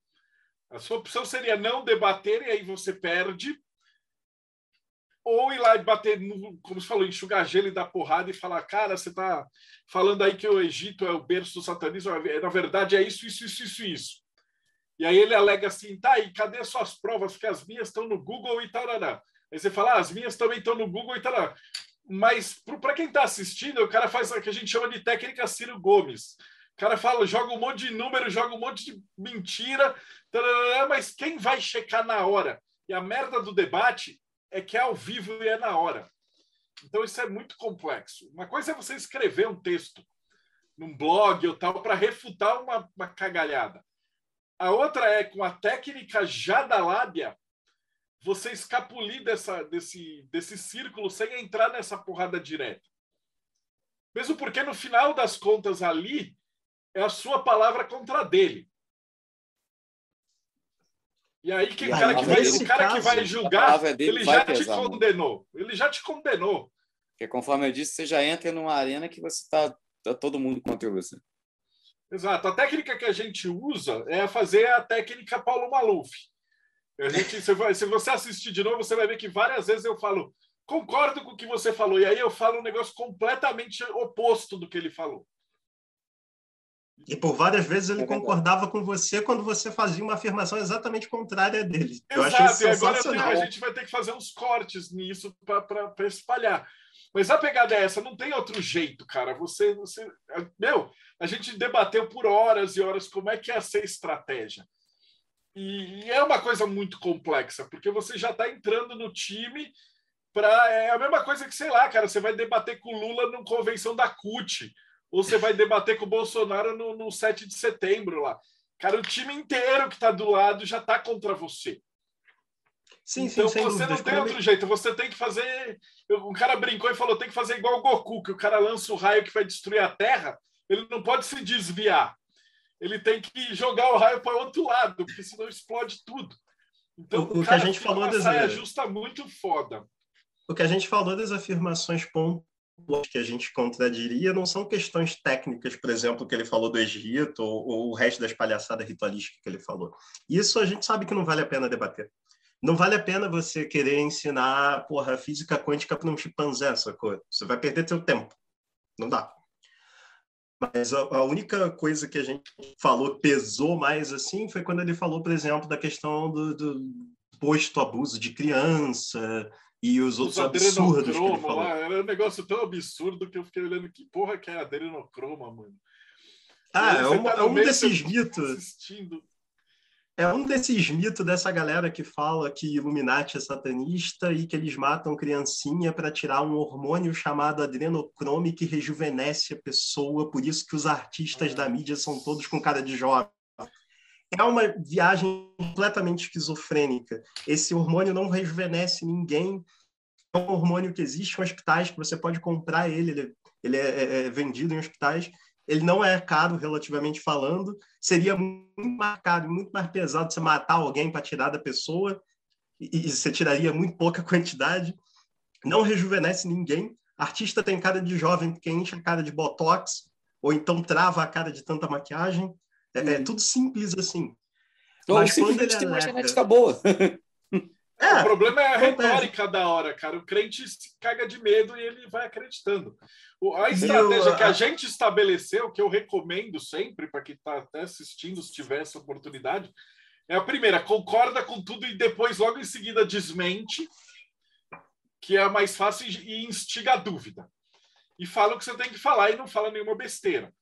A sua opção seria não debater e aí você perde, ou ir lá e bater, no, como você falou, enxugar gelo e dar porrada e falar, cara, você está falando aí que o Egito é o berço do satanismo, na verdade é isso, isso, isso, isso, isso. E aí ele alega assim, tá, e cadê suas provas? Porque as minhas estão no Google e tal, Aí você fala, ah, as minhas também estão no Google e tal. mas para quem está assistindo, o cara faz o que a gente chama de técnica Ciro Gomes. O cara fala, joga um monte de número, joga um monte de mentira, mas quem vai checar na hora? E a merda do debate é que é ao vivo e é na hora. Então isso é muito complexo. Uma coisa é você escrever um texto num blog ou tal para refutar uma, uma cagalhada. A outra é com a técnica já da lábia, você escapulir dessa, desse, desse círculo sem entrar nessa porrada direta. Mesmo porque no final das contas ali é a sua palavra contra a dele. E aí que, e o cara, que vai, cara caso, que vai julgar, ele já te condenou. Ele já te condenou. Porque conforme eu disse, você já entra numa arena que você está tá todo mundo contra você. Exato. A técnica que a gente usa é fazer a técnica Paulo Maluf. A gente, se você assistir de novo, você vai ver que várias vezes eu falo, concordo com o que você falou, e aí eu falo um negócio completamente oposto do que ele falou. E por várias vezes ele é concordava com você quando você fazia uma afirmação exatamente contrária dele. Exato, eu achei sensacional. e agora a gente vai ter que fazer uns cortes nisso para espalhar. Mas a pegada é essa, não tem outro jeito, cara. Você, você, meu, a gente debateu por horas e horas como é que é ser estratégia. E, e é uma coisa muito complexa, porque você já está entrando no time para é a mesma coisa que sei lá, cara. Você vai debater com o Lula numa convenção da CUT ou você vai debater com o Bolsonaro no, no 7 de setembro lá. Cara, o time inteiro que está do lado já está contra você. Sim, então sim, você não tem outro jeito, você tem que fazer. O cara brincou e falou: tem que fazer igual o Goku, que o cara lança o raio que vai destruir a Terra, ele não pode se desviar. Ele tem que jogar o raio para o outro lado, porque senão explode tudo. Então, o, o que a gente falou das saia justa muito foda. O que a gente falou das afirmações pontuais que a gente contradiria não são questões técnicas, por exemplo, que ele falou do Egito ou, ou o resto das palhaçadas ritualísticas que ele falou. Isso a gente sabe que não vale a pena debater. Não vale a pena você querer ensinar porra, física quântica para um chimpanzé, sacou? Você vai perder seu tempo. Não dá. Mas a, a, única coisa que a gente falou pesou mais assim foi quando ele falou, por exemplo, da questão do, do posto abuso de criança, e os outros absurdos que ele falou. Lá, era um negócio tão absurdo que eu fiquei olhando que porra que é adrenocroma, mano. Ah, é, um, tá é um desses mitos. Assistindo. É um desses mitos dessa galera que fala que Illuminati é satanista e que eles matam criancinha para tirar um hormônio chamado adrenocrome que rejuvenesce a pessoa, por isso que os artistas é. da mídia são todos com cara de jovem é uma viagem completamente esquizofrênica. Esse hormônio não rejuvenesce ninguém. É um hormônio que existe em hospitais, que você pode comprar ele, ele, ele é, é, é vendido em hospitais. Ele não é caro, relativamente falando. Seria muito mais caro, muito mais pesado você matar alguém para tirar da pessoa, e, e você tiraria muito pouca quantidade. Não rejuvenesce ninguém. Artista tem cara de jovem porque enche a cara de botox, ou então trava a cara de tanta maquiagem. É, é tudo simples assim. Ou Mas simplesmente tem uma genética boa. É, o problema é a retórica da hora, cara. O crente se caga de medo e ele vai acreditando. A estratégia que a gente estabeleceu, que eu recomendo sempre para quem está até assistindo, se tiver essa oportunidade, é a primeira: concorda com tudo e depois, logo em seguida, desmente, que é a mais fácil e instiga a dúvida. E fala o que você tem que falar e não fala nenhuma besteira.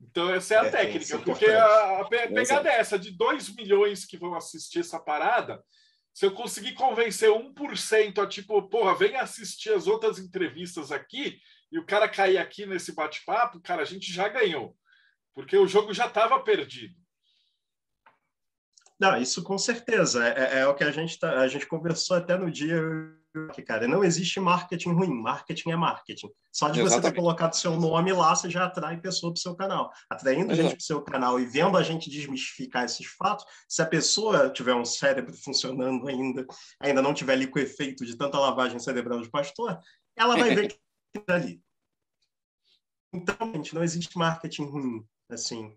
Então, essa é a é, técnica, é porque a, a pegada é essa: de 2 milhões que vão assistir essa parada, se eu conseguir convencer 1% a tipo, porra, vem assistir as outras entrevistas aqui, e o cara cair aqui nesse bate-papo, cara, a gente já ganhou. Porque o jogo já estava perdido. Não, isso com certeza. É, é, é o que a gente, tá, a gente conversou até no dia cara, não existe marketing ruim, marketing é marketing. Só de Exatamente. você ter colocado seu nome lá, você já atrai pessoa para o seu canal. Atraindo Exato. gente para o seu canal e vendo a gente desmistificar esses fatos, se a pessoa tiver um cérebro funcionando ainda, ainda não tiver ali com o efeito de tanta lavagem cerebral de pastor, ela vai ver que tá ali. Então, gente, não existe marketing ruim, assim.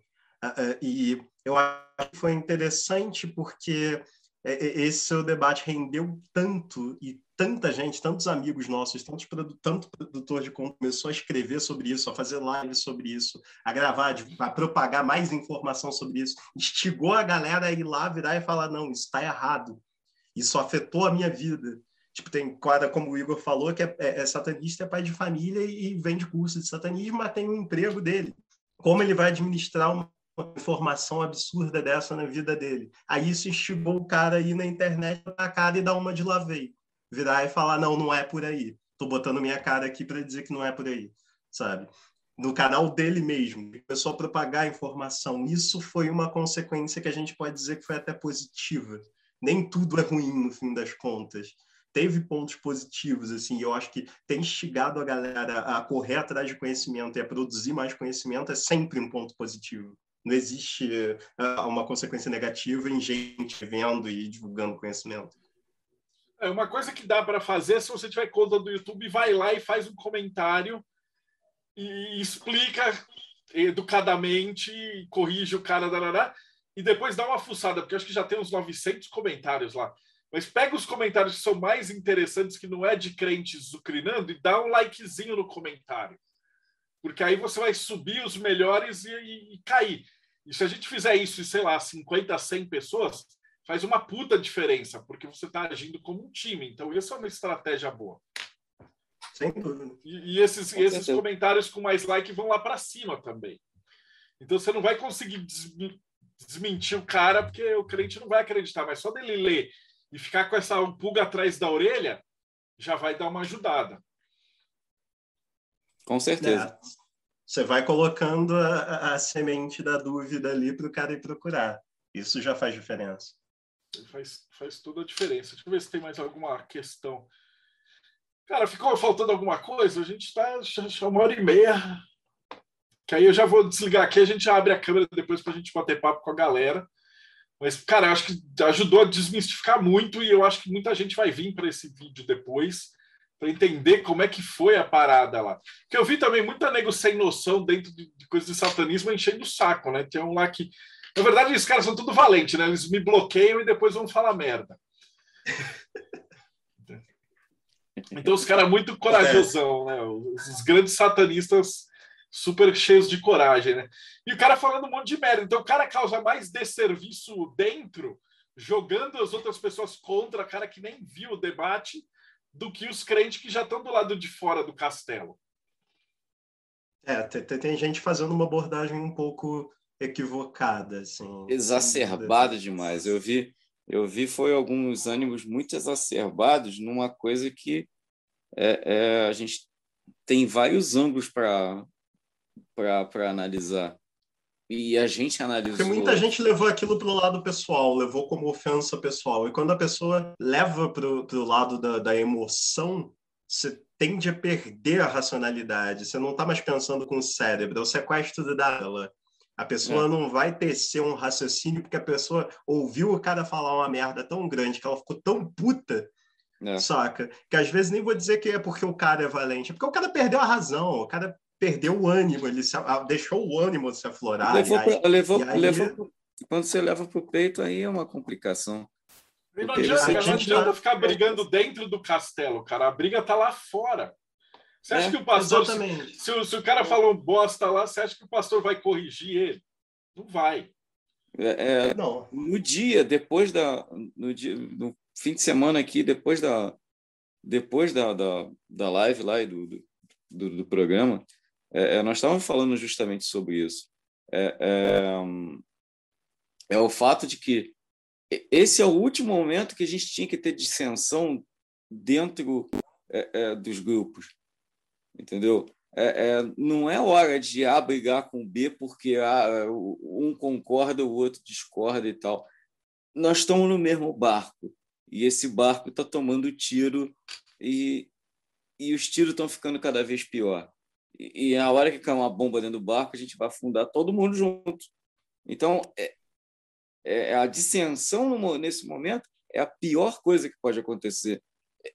E eu acho que foi interessante porque esse seu debate rendeu tanto e tanta gente, tantos amigos nossos, tantos produ tanto produtor de conteúdo começou a escrever sobre isso, a fazer live sobre isso, a gravar, a propagar mais informação sobre isso, instigou a galera a ir lá, virar e falar, não, isso está errado, isso afetou a minha vida. Tipo, tem cara, como o Igor falou, que é, é, é satanista, é pai de família e, e vende curso de satanismo, mas tem um emprego dele. Como ele vai administrar uma informação absurda dessa na vida dele? Aí isso instigou o cara aí na internet na cara e dar uma de lavei. Virar e falar, não, não é por aí. Tô botando minha cara aqui para dizer que não é por aí, sabe? No canal dele mesmo, começou a propagar informação. Isso foi uma consequência que a gente pode dizer que foi até positiva. Nem tudo é ruim no fim das contas teve pontos positivos, assim, eu acho que tem instigado a galera a correr atrás de conhecimento e a produzir mais conhecimento é sempre um ponto positivo. Não existe uh, uma consequência negativa em gente vendo e divulgando conhecimento. É uma coisa que dá para fazer se você tiver conta do YouTube, vai lá e faz um comentário e explica educadamente, corrige o cara, darará, e depois dá uma fuçada, porque acho que já tem uns 900 comentários lá. Mas pega os comentários que são mais interessantes, que não é de crentes zucrinando, e dá um likezinho no comentário. Porque aí você vai subir os melhores e, e, e cair. E se a gente fizer isso, sei lá, 50, 100 pessoas, faz uma puta diferença, porque você está agindo como um time. Então, essa é uma estratégia boa. Sem dúvida. E, e esses, esses comentários com mais like vão lá para cima também. Então, você não vai conseguir desmentir o cara, porque o crente não vai acreditar, mas só dele ler e ficar com essa pulga atrás da orelha já vai dar uma ajudada. Com certeza. É, você vai colocando a, a semente da dúvida ali para o cara ir procurar. Isso já faz diferença. Faz, faz toda a diferença. Deixa eu ver se tem mais alguma questão. Cara, ficou faltando alguma coisa? A gente está uma hora e meia. Que aí eu já vou desligar aqui, a gente abre a câmera depois para a gente bater papo com a galera. Mas, cara, eu acho que ajudou a desmistificar muito e eu acho que muita gente vai vir para esse vídeo depois para entender como é que foi a parada lá. Que eu vi também muita nego sem noção dentro de, de coisas de satanismo enchendo o saco, né? Tem um lá que. Na verdade, esses caras são tudo valentes, né? Eles me bloqueiam e depois vão falar merda. Então, os caras muito corajosão, né? Os, os grandes satanistas super cheios de coragem, né? E o cara falando um monte de merda. Então o cara causa mais desserviço dentro, jogando as outras pessoas contra, cara que nem viu o debate, do que os crentes que já estão do lado de fora do castelo. É, tem, tem gente fazendo uma abordagem um pouco equivocada, assim. Exacerbada demais. Eu vi, eu vi foi alguns ânimos muito exacerbados numa coisa que é, é, a gente tem vários ângulos para para analisar. E a gente analisou. Porque muita gente levou aquilo para o lado pessoal, levou como ofensa pessoal. E quando a pessoa leva para o lado da, da emoção, você tende a perder a racionalidade. Você não está mais pensando com o cérebro, é o sequestro da ela. A pessoa é. não vai tecer um raciocínio porque a pessoa ouviu o cara falar uma merda tão grande que ela ficou tão puta, é. saca? Que às vezes nem vou dizer que é porque o cara é valente, é porque o cara perdeu a razão, o cara perdeu o ânimo, ele se, deixou o ânimo se aflorar. Levou, aí, levou, aí... levou quando você leva para o peito, aí é uma complicação. Não adianta, não adianta tá... ficar brigando dentro do castelo, cara. A briga tá lá fora. Você acha é, que o pastor, se, se, se, o cara falou bosta lá, você acha que o pastor vai corrigir ele? Não vai. É, é, não. No dia, depois da. No, dia, no fim de semana aqui, depois da. Depois da, da, da live lá e do, do, do programa, é, é, nós estávamos falando justamente sobre isso. É, é, é, o fato de que esse é o último momento que a gente tinha que ter dissensão dentro é, é, dos grupos, entendeu? não é hora de A brigar com B porque ah, um concorda, o outro discorda e tal. Nós estamos no mesmo barco e esse barco está tomando tiro e, e os tiros estão ficando cada vez pior e, a hora que cair uma bomba dentro do barco, a gente vai afundar todo mundo junto. Então, é, é a dissensão no, nesse momento é a pior coisa que pode acontecer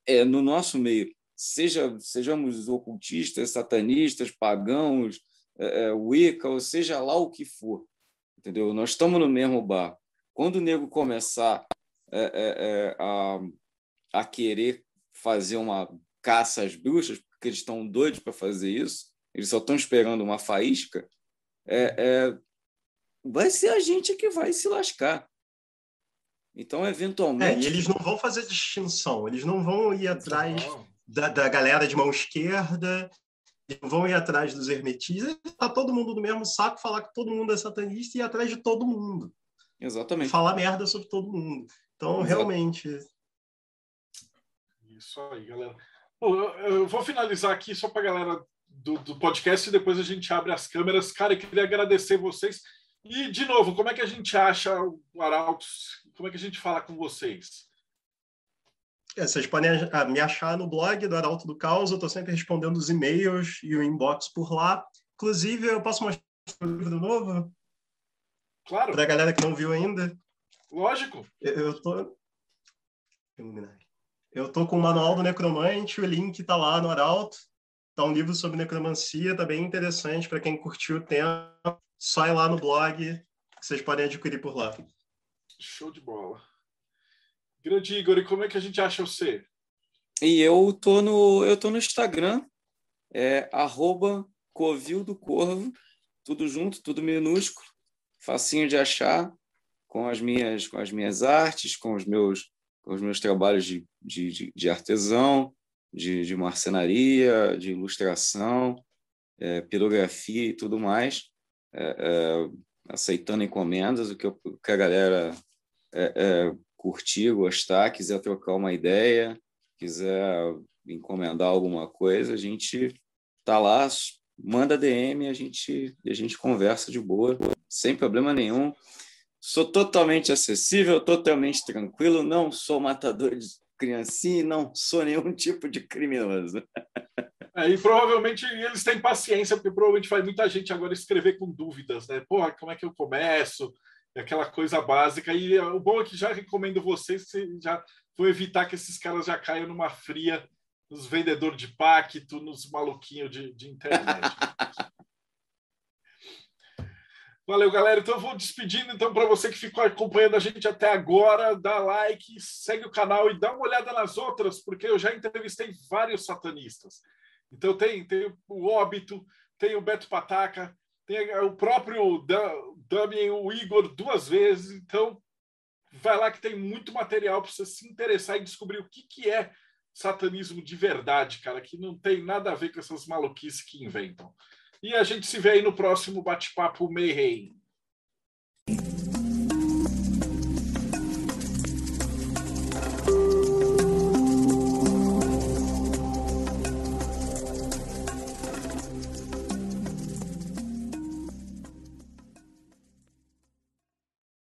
é, no nosso meio. Seja sejamos ocultistas, satanistas, pagãos, é, é, Wicca, ou seja lá o que for, entendeu? Nós estamos no mesmo barco. Quando o nego começar é, é, é a, a querer fazer uma caça às bruxas, porque eles estão doidos para fazer isso, eles só estão esperando uma faísca, é, é, vai ser a gente que vai se lascar. Então, eventualmente. É, eles não vão fazer distinção, eles não vão ir atrás da, da galera de mão esquerda, eles não vão ir atrás dos hermetistas, tá todo mundo no mesmo saco, falar que todo mundo é satanista e ir atrás de todo mundo. Exatamente. Falar merda sobre todo mundo. Então, Exato. realmente. Isso aí, galera. Bom, eu, vou finalizar aqui só para a galera do, do, podcast e depois a gente abre as câmeras. Cara, eu queria agradecer vocês. E, de novo, como é que a gente acha o Arautos? Como é que a gente fala com vocês? É, vocês podem me achar no blog do Arauto do Caos. Eu estou sempre respondendo os e-mails e o inbox por lá. Inclusive, eu posso mostrar o livro novo? Claro. Para a galera que não viu ainda. Lógico. Eu, estou. Eu tô com o Manual do Necromante, o link está lá no Arauto. Tá um livro sobre necromancia, tá bem interessante para quem curtiu o tema. Só ir lá no blog, que vocês podem adquirir por lá. Show de bola. Grande Igor, e como é que a gente acha você? E eu tô no, eu tô no Instagram, é arroba Covil do Corvo, tudo junto, tudo minúsculo, facinho de achar, com as minhas, com as minhas artes, com os meus, com os meus trabalhos de, de, de artesão, de, de marcenaria, de ilustração, é, pirografia e tudo mais, é, é, aceitando encomendas, o que, eu, que a galera é, é, curtir, gostar, quiser trocar uma ideia, quiser encomendar alguma coisa, a gente tá lá, manda DM, a gente a gente conversa de boa, sem problema nenhum. Sou totalmente acessível, totalmente tranquilo, não sou matador de criancinha e não sou nenhum tipo de criminoso. É, e provavelmente eles têm paciência, porque provavelmente vai muita gente agora escrever com dúvidas, né? Porra, como é que eu começo? Aquela coisa básica. E o bom é que já recomendo vocês já vou evitar que esses caras já caiam numa fria nos vendedores de pacto, nos maluquinhos de, de internet. Valeu, galera. Então, eu vou despedindo. Então, para você que ficou acompanhando a gente até agora, dá like, segue o canal e dá uma olhada nas outras, porque eu já entrevistei vários satanistas. Então, tem, tem o Óbito, tem o Beto Pataca, tem o próprio Damien, o Igor, duas vezes. Então, vai lá que tem muito material para você se interessar e descobrir o que, que é satanismo de verdade, cara, que não tem nada a ver com essas maluquices que inventam. E a gente se vê aí no próximo bate-papo Mayhem.